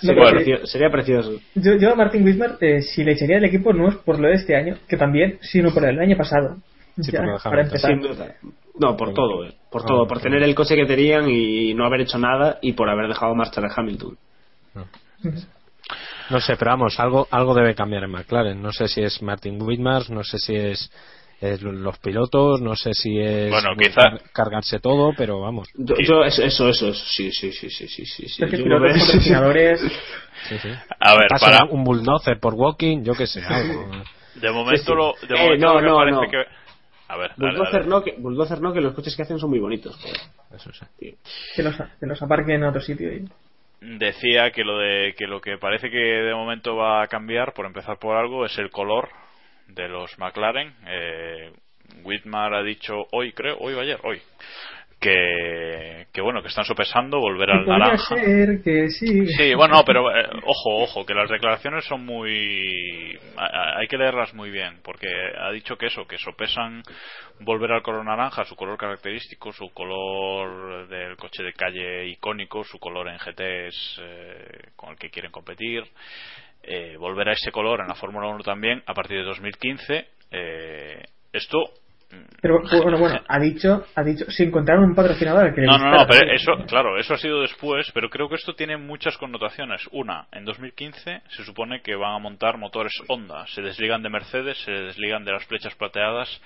No, Sería, pero- precio- sería precioso. Yo, yo a Martin Wismar, eh, si le echaría el equipo, no es por lo de este año, que también, sino por el año pasado. Sí, Ya, de para empezar. Sin duda. No, por todo, eh. por Ah, todo, por ok. tener el coche que tenían y no haber hecho nada y por haber dejado marchar a Hamilton. No sé, pero vamos, algo, algo debe cambiar en McLaren. No sé si es Martin Whitmar, no sé si es, es los pilotos, no sé si es Bueno, quizá- cargarse todo, pero vamos. Yo, yo- eso, eso, eso, eso, sí, sí, sí, sí, sí, sí, sí. Pilotos, patrocinadores. Sí, sí. A ver, para, un bulldozer por walking, yo qué sé, algo. de momento Sí, sí. lo, de Eh, no, lo que no, parece no. que... A ver, dale, Bulldozer dale. no, que, Bulldozer no, que los coches que hacen son muy bonitos. Eso sí. Que los, que los aparquen en otro sitio. Y... decía que lo de que lo que parece que de momento va a cambiar por empezar por algo es el color de los McLaren eh, Whitmar ha dicho hoy creo hoy o ayer hoy que, que bueno que están sopesando volver al naranja ser que sí. Sí, bueno, no, pero eh, ojo, ojo, que las declaraciones son muy... Hay que leerlas muy bien, porque ha dicho que eso, que sopesan volver al color naranja, su color característico, su color del coche de calle icónico, su color en GTs eh, con el que quieren competir, eh, volver a ese color en la Fórmula 1 también a partir de 2015. eh, esto Pero bueno, bueno, ha dicho, ha dicho, si encontraron un patrocinador que no, no, no, pero eso, claro, eso ha sido después, pero creo que esto tiene muchas connotaciones. Una, en 2015 se supone que van a montar motores Honda, se desligan de Mercedes, se desligan de las flechas plateadas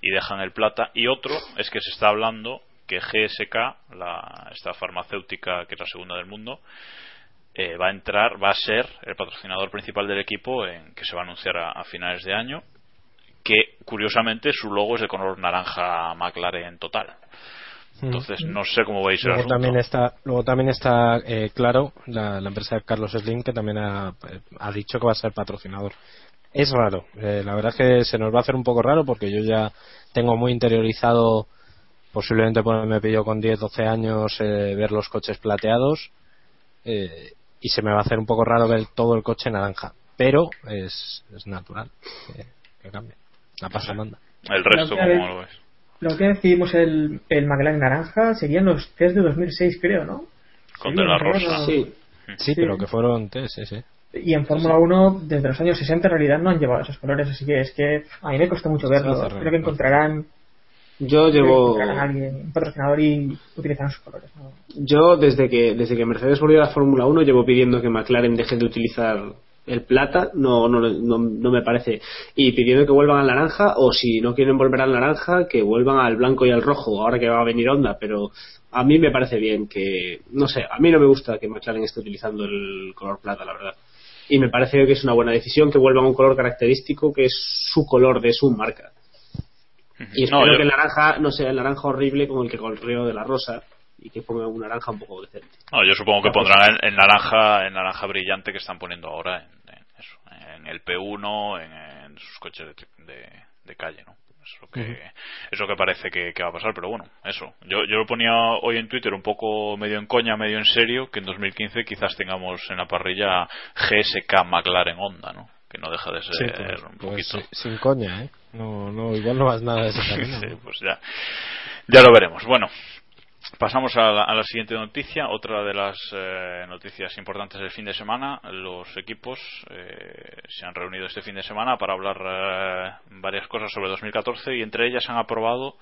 y dejan el plata. Y otro es que se está hablando que GSK, la, esta farmacéutica que es la segunda del mundo, eh, va a entrar, va a ser el patrocinador principal del equipo en, que se va a anunciar a, a finales de año que curiosamente su logo es de color naranja McLaren total. Entonces no sé cómo veis el Luego asunto. también está, luego también está eh, claro la, la empresa de Carlos Slim que también ha, eh, ha dicho que va a ser patrocinador. Es raro, eh, la verdad es que se nos va a hacer un poco raro porque yo ya tengo muy interiorizado, posiblemente porque me pillo con 10, 12 años, eh, ver los coches plateados eh, y se me va a hacer un poco raro ver todo el coche naranja. Pero es, es natural que, que cambie. La pasa manda. El resto, La última ¿cómo vez- lo ves? vez que vimos el, el McLaren naranja serían los test de 2006, creo, ¿no? Con Sí, de la rosa. no. Sí. Sí, pero que fueron test, sí, sí. Y en Fórmula 1, desde los años 60, en realidad no han llevado esos colores, así que es que a mí me costó mucho verlo. raro. Creo que encontrarán, Yo que llevo. encontrarán a alguien, un patrocinador y utilizarán esos colores. ¿no? Yo, desde que, desde que Mercedes volvió a la Fórmula 1, llevo pidiendo que McLaren deje de utilizar el plata, no, no, no, no me parece. Y pidiendo que vuelvan al naranja, o si no quieren volver al naranja, que vuelvan al blanco y al rojo, ahora que va a venir Honda. Pero a mí me parece bien que, no sé, a mí no me gusta que McLaren esté utilizando el color plata, la verdad. Y me parece que es una buena decisión que vuelvan a un color característico que es su color de su marca. Y espero No, yo- que el naranja no sea el naranja horrible como el que corrió de la rosa y que ponga un naranja un poco decente. No, yo supongo que pondrán el, el naranja el naranja brillante que están poniendo ahora en, en eso, en el P1, en, en sus coches de, de, de calle, ¿no? Es lo que, es lo que parece que, que va a pasar, pero bueno, eso. Yo, yo lo ponía hoy en Twitter un poco medio en coña, medio en serio, que en 2015 quizás tengamos en la parrilla GSK McLaren Honda, ¿no? Que no deja de Sí, ser pues, un pues poquito. sin coña, ¿eh? No, no, igual no vas nada de ese camino. Pues ya, ya lo veremos. Bueno, pasamos a la, a la siguiente noticia. Otra de las eh, noticias importantes del fin de semana. Los equipos eh, se han reunido este fin de semana para hablar eh, varias cosas sobre 2014 y entre ellas han aprobado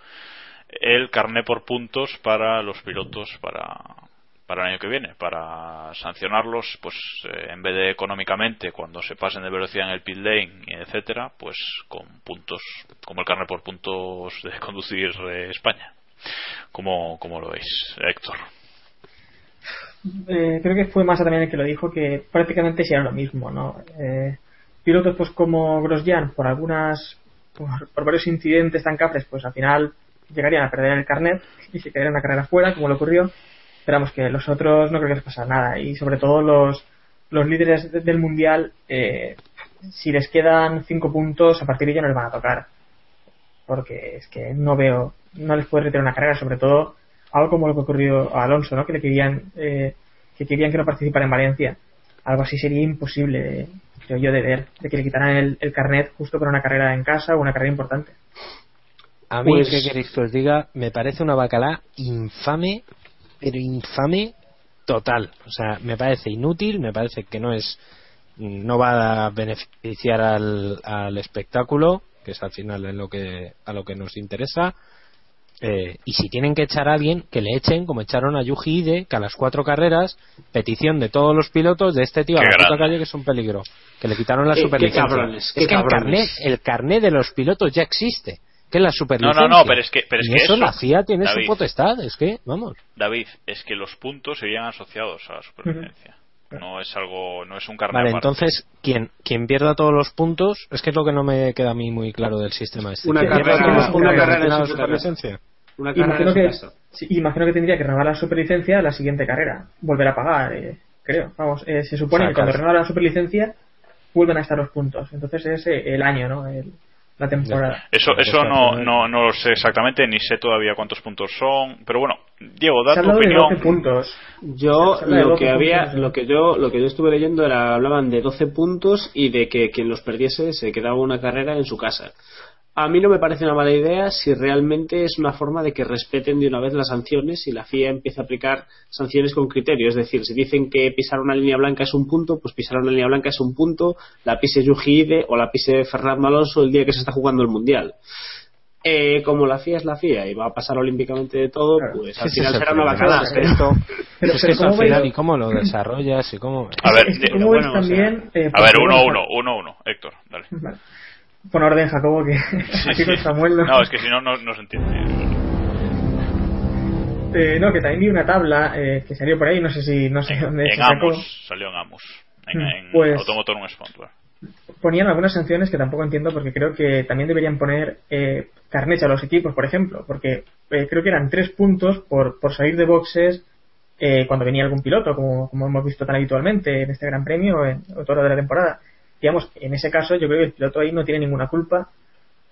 el carné por puntos para los pilotos para para el año que viene para sancionarlos pues eh, en vez de económicamente cuando se pasen de velocidad en el pit lane etcétera pues con puntos como el carnet por puntos de conducir eh, España como como lo veis Héctor Eh, creo que fue Massa también el que lo dijo, que prácticamente sería lo mismo, ¿no? Eh, pilotos pues como Grosjean, por algunas, por, varios incidentes tan cafres, pues al final llegarían a perder el carnet y se quedarían una carrera fuera, como le ocurrió. Esperamos que los otros no creo que les pase nada. Y sobre todo los, los líderes de- del mundial, eh, si les quedan cinco puntos, a partir de ello no les van a tocar. Porque es que no veo, no les puede retirar una carrera, sobre todo algo como lo que ocurrió a Alonso, ¿no? Que le querían, eh, que querían que no participara en Valencia. Algo así sería imposible, creo yo, de ver, de que le quitaran el, el carnet justo para una carrera en casa o una carrera importante. A mí, Pues- ¿qué queréis que os diga? Me parece una bacalá infame, pero infame total. O sea, me parece inútil, me parece que no es no va a beneficiar al, al espectáculo, que es al final en lo que, a lo que nos interesa. Eh, y si tienen que echar a alguien, que le echen, como echaron a Yuji Ide, que a las cuatro carreras, petición de todos los pilotos de este tío a la puta calle que es un peligro. Que le quitaron la qué superlicencia. cabrones, qué es que el carnet, el carnet de los pilotos ya existe. Que es la no superlicencia. no no pero es que pero es Y que eso, eso la FIA tiene David, su potestad, es que, vamos. David es que los puntos serían asociados a la supervivencia no es algo no es un carnet Vale, aparte. entonces, quien, quien pierda todos los puntos, es que es lo que no me queda a mí muy claro del sistema este. Una ¿Quién carrera- una carrera su superlicencia? Una carrera Imagino que, sí, imagino que tendría que renovar la superlicencia la siguiente carrera, volver a pagar, eh, creo. Vamos, eh, se supone O sea, que cuando renueva la superlicencia vuelven a estar los puntos. Entonces es eh, el año, ¿no? El- la temporada. Eso, Pues eso no, final- no, no lo sé exactamente, ni sé todavía cuántos puntos son. Pero bueno, Diego, da tu de opinión. 12 puntos. Yo Se habla de lo 12 que había, puntos, lo que yo, lo que yo estuve leyendo era hablaban de 12 puntos y de que quien los perdiese se quedaba una carrera en su casa. A mí no me parece una mala idea si realmente es una forma de que respeten de una vez las sanciones y la FIA empieza a aplicar sanciones con criterio. Es decir, si dicen que pisar una línea blanca es un punto, pues pisar una línea blanca es un punto, la pise Yuji Ide o la pise Fernando Alonso el día que se está jugando el Mundial. Eh, como la FIA es la FIA y va a pasar olímpicamente de todo, Claro. pues al final será una problema. bacala. Es que esto, Pero- es que esto ¿cómo al final, ¿y cómo lo desarrollas? ¿Y cómo... A ver, uno, uno, uno, uno. Héctor, dale. Vale. Pon orden, Jacobo, que Sí, aquí con sí. Samuel no. No, es que si no, no, no se entiende. Eh, no, que también vi una tabla eh, que salió por ahí, no sé si no sé En, dónde en. Amos, salió en Amos. En, Mm, en pues- Automotor un Sponsor. Ponían algunas sanciones que tampoco entiendo porque creo que también deberían poner eh, carnets a los equipos, por ejemplo, porque eh, creo que eran tres puntos por, por salir de boxes eh, cuando venía algún piloto, como, como hemos visto tan habitualmente en este Gran Premio en o todo de la temporada. Digamos, en ese caso yo creo que el piloto ahí no tiene ninguna culpa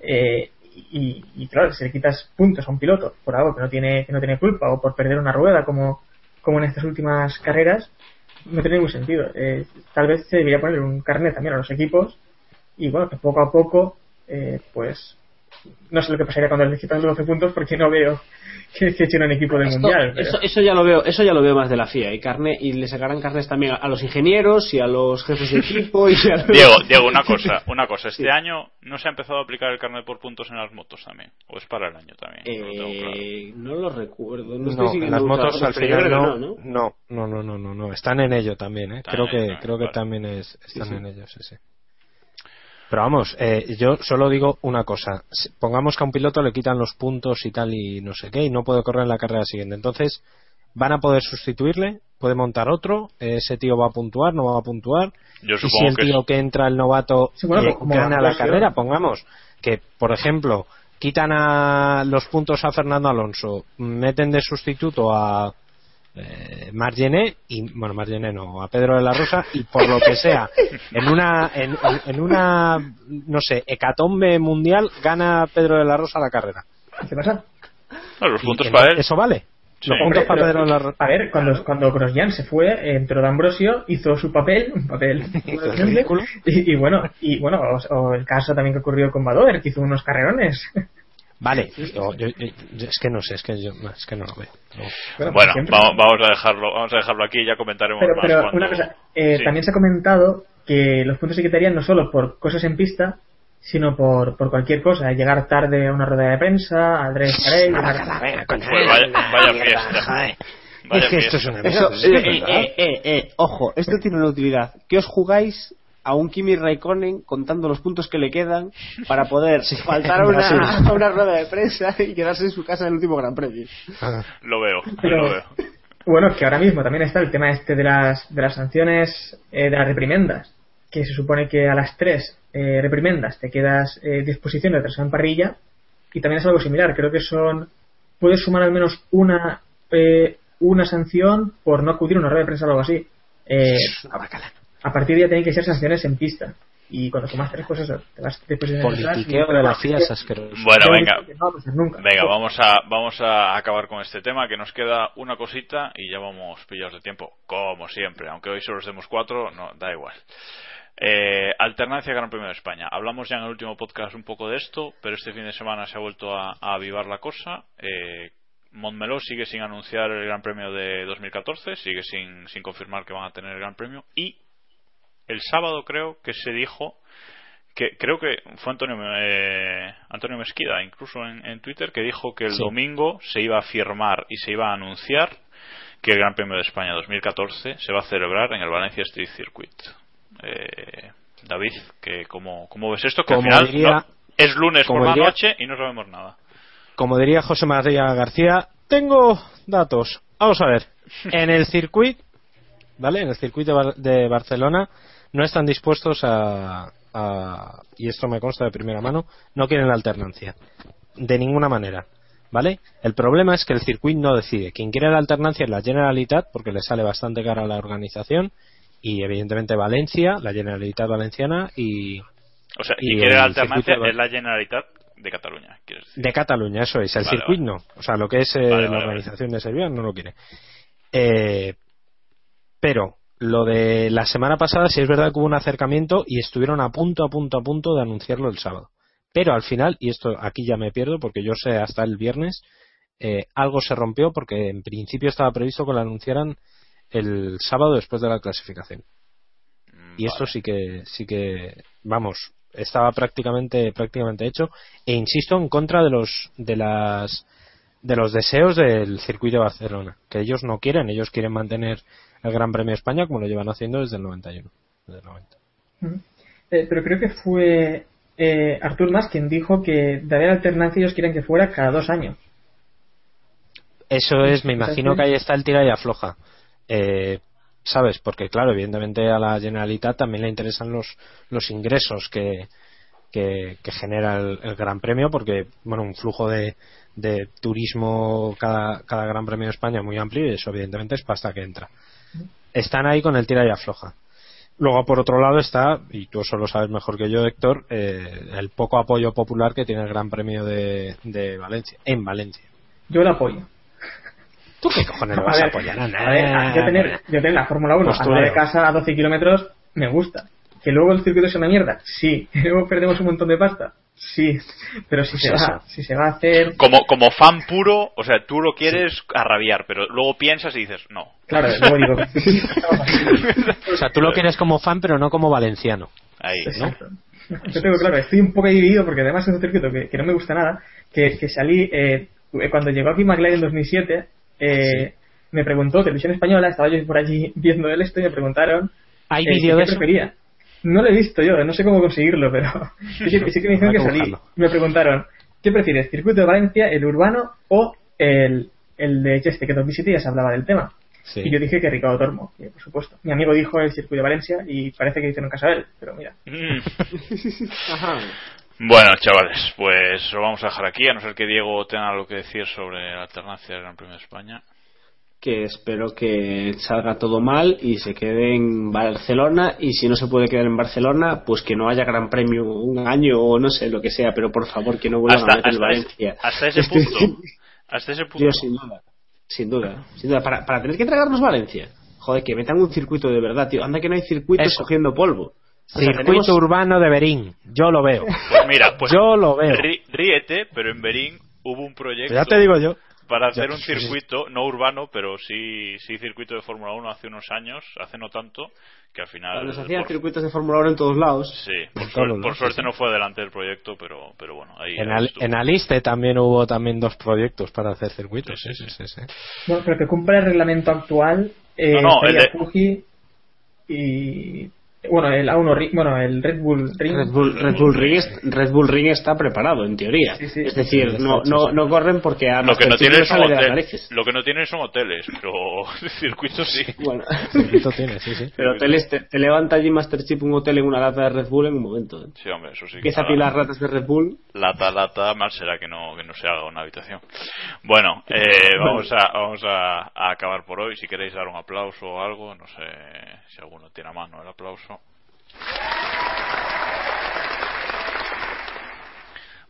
eh, y, y, claro, si le quitas puntos a un piloto por algo que no tiene que no tiene culpa o por perder una rueda como, como en estas últimas carreras, no tiene ningún sentido. Eh, tal vez se debería poner un carnet también a los equipos y bueno, que poco a poco eh, pues no sé lo que pasaría cuando le quitan los 12 puntos porque no veo que, que echen un equipo del Esto- mundial. pero- eso, eso ya lo veo eso ya lo veo más de la FIA y carne y le sacarán carnes también a, a los ingenieros y a los jefes de equipo y a los- Diego, Diego, una cosa, una cosa. Este año no se ha empezado a aplicar el carnet por puntos en las motos también, o es para el año también. No lo tengo claro. Eh, no lo recuerdo no, No, estoy en siguiendo las motos al final no, no, ¿no? no, no, no, no, están en ello también, ¿eh? Están creo en que, ello, creo que vale. también es, están sí. en ello, sí, sí. Pero vamos, eh, yo solo digo una cosa. Si- Pongamos que a un piloto le quitan los puntos y tal y no sé qué y no puede correr en la carrera siguiente. Entonces, van a poder sustituirle, puede montar otro, ese tío va a puntuar, no va a puntuar. Yo y si el que tío es- que entra, el novato, Sí, bueno, eh, gana la carrera, pongamos que, por ejemplo, quitan a los puntos a Fernando Alonso, meten de sustituto a eh, Margené y bueno Margené no a Pedro de la Rosa y por lo que sea en una en, una no sé hecatombe mundial gana Pedro de la Rosa la carrera ¿Qué pasa? No, los puntos para él. eso vale Sí. los Hombre, puntos para Pedro de la Rosa A ver, cuando, cuando Grosjean se fue, entró de Ambrosio, hizo su papel, un papel y, y bueno, y bueno, o, o el caso también que ocurrió con Badoer, que hizo unos carrerones. Vale yo- yo- yo- es que no sé es que yo es que no lo veo No. Bueno, Bueno, siempre. vamos, vamos a dejarlo, vamos a dejarlo aquí y ya comentaremos Pero, más. pero cuando- una cosa, eh, Sí. también se ha comentado que los puntos se quitarían no solo por cosas en pista, sino por, por cualquier cosa. Llegar tarde a una rueda de prensa, al dress llegar- Pues vaya, vaya fiesta. Vaya es que esto es una Eso, eh, eh, eh, eh, eh, ojo, esto tiene una utilidad. ¿Qué os jugáis a un Kimi Raikkonen contando los puntos que le quedan para poder faltar a una, a una rueda de prensa y quedarse en su casa en el último Gran Premio? Ah. Lo veo, Pero- lo veo. Bueno, que ahora mismo también está el tema este de las, de las sanciones, eh, de las reprimendas, que se supone que a las tres eh, reprimendas te quedas eh, disposición de trasera en parrilla, y también es algo similar, creo que son, puedes sumar al menos una, eh, una sanción por no acudir a una rueda de prensa o algo así. Eh, a partir de ahí tienen que ser sanciones en pista. Y cuando sumas tres, eso, te vas disposición de politiqueo de la FIA Bueno, venga. no va nunca. Venga, vamos a, vamos a acabar con este tema, que nos queda una cosita y ya vamos pillados de tiempo, como siempre. Aunque hoy solo os demos cuatro, no, da igual. Eh, alternancia Gran Premio de España. Hablamos ya en el último podcast un poco de esto, pero este fin de semana se ha vuelto a, a avivar la cosa. Eh, Montmeló sigue sin anunciar el Gran Premio de 2014, sigue sin, sin confirmar que van a tener el Gran Premio. Y el sábado creo que se dijo que creo que fue Antonio eh, Antonio Mesquida incluso en, en Twitter que dijo que el Sí. domingo se iba a firmar y se iba a anunciar que el Gran Premio de España 2014 se va a celebrar en el Valencia Street Circuit. Eh, David, que cómo, cómo ves esto? Que al Como final diría- no- es lunes por la diría- noche y no sabemos nada. como diría José María García, tengo datos. Vamos a ver. En el circuito, ¿vale? En el circuito de, Bar- de Barcelona no están dispuestos a, a- y esto me consta de primera mano, no quieren la alternancia. De ninguna manera. ¿Vale? El problema es que el circuito no decide. Quien quiere la alternancia es la Generalitat, porque le sale bastante cara a la organización, y evidentemente Valencia, la Generalitat Valenciana, y O sea, y quiere la circuito alternancia es la Generalitat de Cataluña, decir. De Cataluña, eso es. El Vale, circuito vale. no. O sea, lo que es eh, Vale, la organización de Serbia no lo quiere. Eh, pero lo de la semana pasada sí es verdad que hubo un acercamiento y estuvieron a punto, a punto, a punto de anunciarlo el sábado. Pero al final, y esto aquí ya me pierdo porque yo sé hasta el viernes, eh, algo se rompió porque en principio estaba previsto que lo anunciaran el sábado después de la clasificación. Y Vale. esto sí que, sí que, vamos, estaba prácticamente, prácticamente hecho. E insisto en contra de los, de las, de los deseos del circuito de Barcelona, que ellos no quieren, ellos quieren mantener el Gran Premio de España como lo llevan haciendo desde el 91. Desde el 90. Ujú. Eh, pero creo que fue eh, Artur Mas quien dijo que de haber alternancia ellos quieren que fuera cada dos años. Eso es, me imagino que ahí está el tira y afloja. Eh, ¿Sabes? Porque, claro, evidentemente a la Generalitat también le interesan los, los ingresos que, que, que genera el, el Gran Premio, porque, bueno, un flujo de, de turismo cada, cada Gran Premio de España muy amplio y eso, evidentemente, es pasta que entra. Están ahí con el tira y afloja. Luego, por otro lado, está, y tú eso lo sabes mejor que yo, Héctor, eh, el poco apoyo popular que tiene el Gran Premio de, de Valencia, en Valencia. Yo lo apoyo. ¿Tú qué cojones lo A vas a ver, apoyar? a ver, yo tener, yo tener la Fórmula 1 Pues al tú lado de casa a 12 kilómetros me gusta. Que luego el circuito es una mierda, sí. Luego perdemos un montón de pasta, Sí, pero si se, va, si se va a hacer. Como, como fan puro, o sea, tú lo quieres a rabiar, pero luego piensas y dices, no. Claro, luego digo. O sea, tú lo quieres como fan, pero no como valenciano. Ahí, ¿no? Yo tengo claro, estoy un poco dividido porque además es un circuito que, que no me gusta nada. Que, que salí, eh, cuando llegó aquí McLaren en 2007, eh, me preguntó, televisión española, estaba yo por allí viendo el esto y me preguntaron. ¿Hay eh, vídeo ¿qué de eso? prefería. No lo he visto yo, no sé cómo conseguirlo, pero sí que, sí que me dijeron que salí. Me preguntaron, ¿qué prefieres, circuito de Valencia, el urbano o el, el de Cheste, que en 2007 ya se hablaba del tema? Sí. Y yo dije que Ricardo Tormo, y, por supuesto. Mi amigo dijo el circuito de Valencia y parece que hicieron caso a él, pero mira. Mm. Ajá. Bueno, chavales, pues lo vamos a dejar aquí, a no ser que Diego tenga algo que decir sobre la alternancia del Gran Premio de España. Que espero que salga todo mal y se quede en Barcelona. Y si no se puede quedar en Barcelona, pues que no haya gran premio un año o no sé lo que sea. Pero por favor, que no vuelvan Hasta, a meter hasta, Valencia. ese, hasta ese punto. Hasta ese punto. Yo, sin duda. Sin duda. Sin duda. Para, para tener que tragarnos Valencia. Joder, que metan un circuito de verdad, tío. Anda que no hay circuitos Eso. cogiendo polvo. O sea, Circuito tenemos- urbano de Berín. Yo lo veo. Pues mira, pues Yo lo veo. rí- ríete, pero en Berín hubo un proyecto Ya te digo yo. Para Ya, hacer un circuito, no urbano, pero sí, sí circuito de Fórmula 1 hace unos años, hace no tanto, que al final... Se hacían por- circuitos de Fórmula 1 en todos lados. Sí, por, En suer- todos por suerte no fue adelante el proyecto, pero, pero bueno, ahí En, Al- en Aliste también hubo también dos proyectos para hacer circuitos. Sí, sí, sí, sí, sí. Bueno, pero que cumpla el reglamento actual, eh, No, no, el de- Fuji y. Bueno, el A1 Ring, bueno, el Red Bull Ring. Red Bull, Red Bull Ring, es- Red Bull Ring está preparado, en teoría. Sí, sí. Es decir, Sí, no, sí, no, sí. no corren porque a Lo que no tienen son sale de las hoteles, narices. lo que no tienen son hoteles, pero circuitos sí. Bueno. Circuito tiene, sí, sí. Pero hoteles, te, te levanta allí Master Chip un hotel en una lata de Red Bull en un momento. ¿eh? Sí, hombre, eso sí. Empieza a ratas de Red Bull. lata lata mal será que no que no se haga una habitación bueno eh, vamos a vamos a, a acabar por hoy si queréis dar un aplauso o algo no sé si alguno tiene a mano el aplauso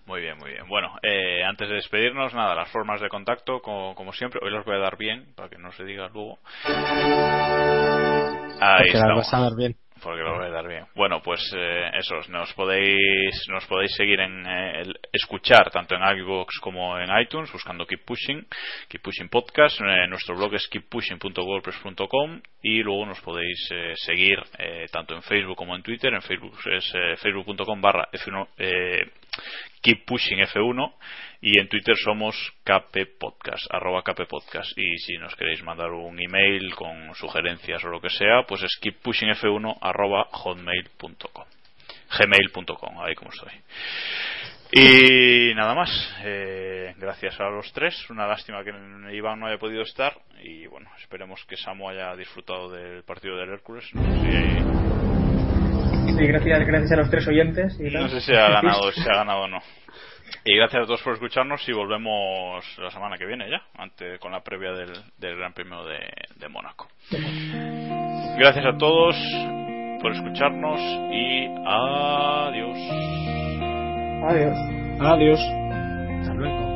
muy bien, muy bien. Bueno, eh, antes de despedirnos, nada, las formas de contacto, como, como siempre, hoy las voy a dar bien, para que no se diga luego. Ahí Porque las estamos vas a dar bien. Porque lo voy a dar bien. Bueno, pues eh, eso, nos podéis nos podéis seguir en eh, escuchar tanto en iVoox como en iTunes buscando Keep Pushing, Keep Pushing Podcast. Eh, nuestro blog es keeppushing.wordpress.com y luego nos podéis eh, seguir eh, tanto en Facebook como en Twitter. En Facebook es facebook.com barra F1, eh, Keep Pushing F1 y en Twitter somos KP Podcast, arroba KP Podcast. Y si nos queréis mandar un email con sugerencias o lo que sea, pues es keeppushingf1 arroba hotmail.com. Gmail.com, ahí como estoy. Y nada más. eh, gracias a los tres. Una lástima que Iván no haya podido estar. Y bueno, esperemos que Samu haya disfrutado del partido del Hércules. Sí, gracias, gracias a los tres oyentes. Y no sé si ha ganado, si ha ganado o no. Y gracias a todos por escucharnos y volvemos la semana que viene ya, ante, con la previa del, del Gran Premio de, de Mónaco. Gracias a todos por escucharnos y adiós. Adiós. Adiós. Hasta luego.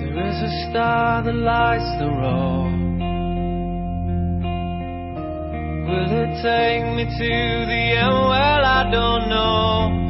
There is a star that lights the road. Will it take me to the end? Well, I don't know.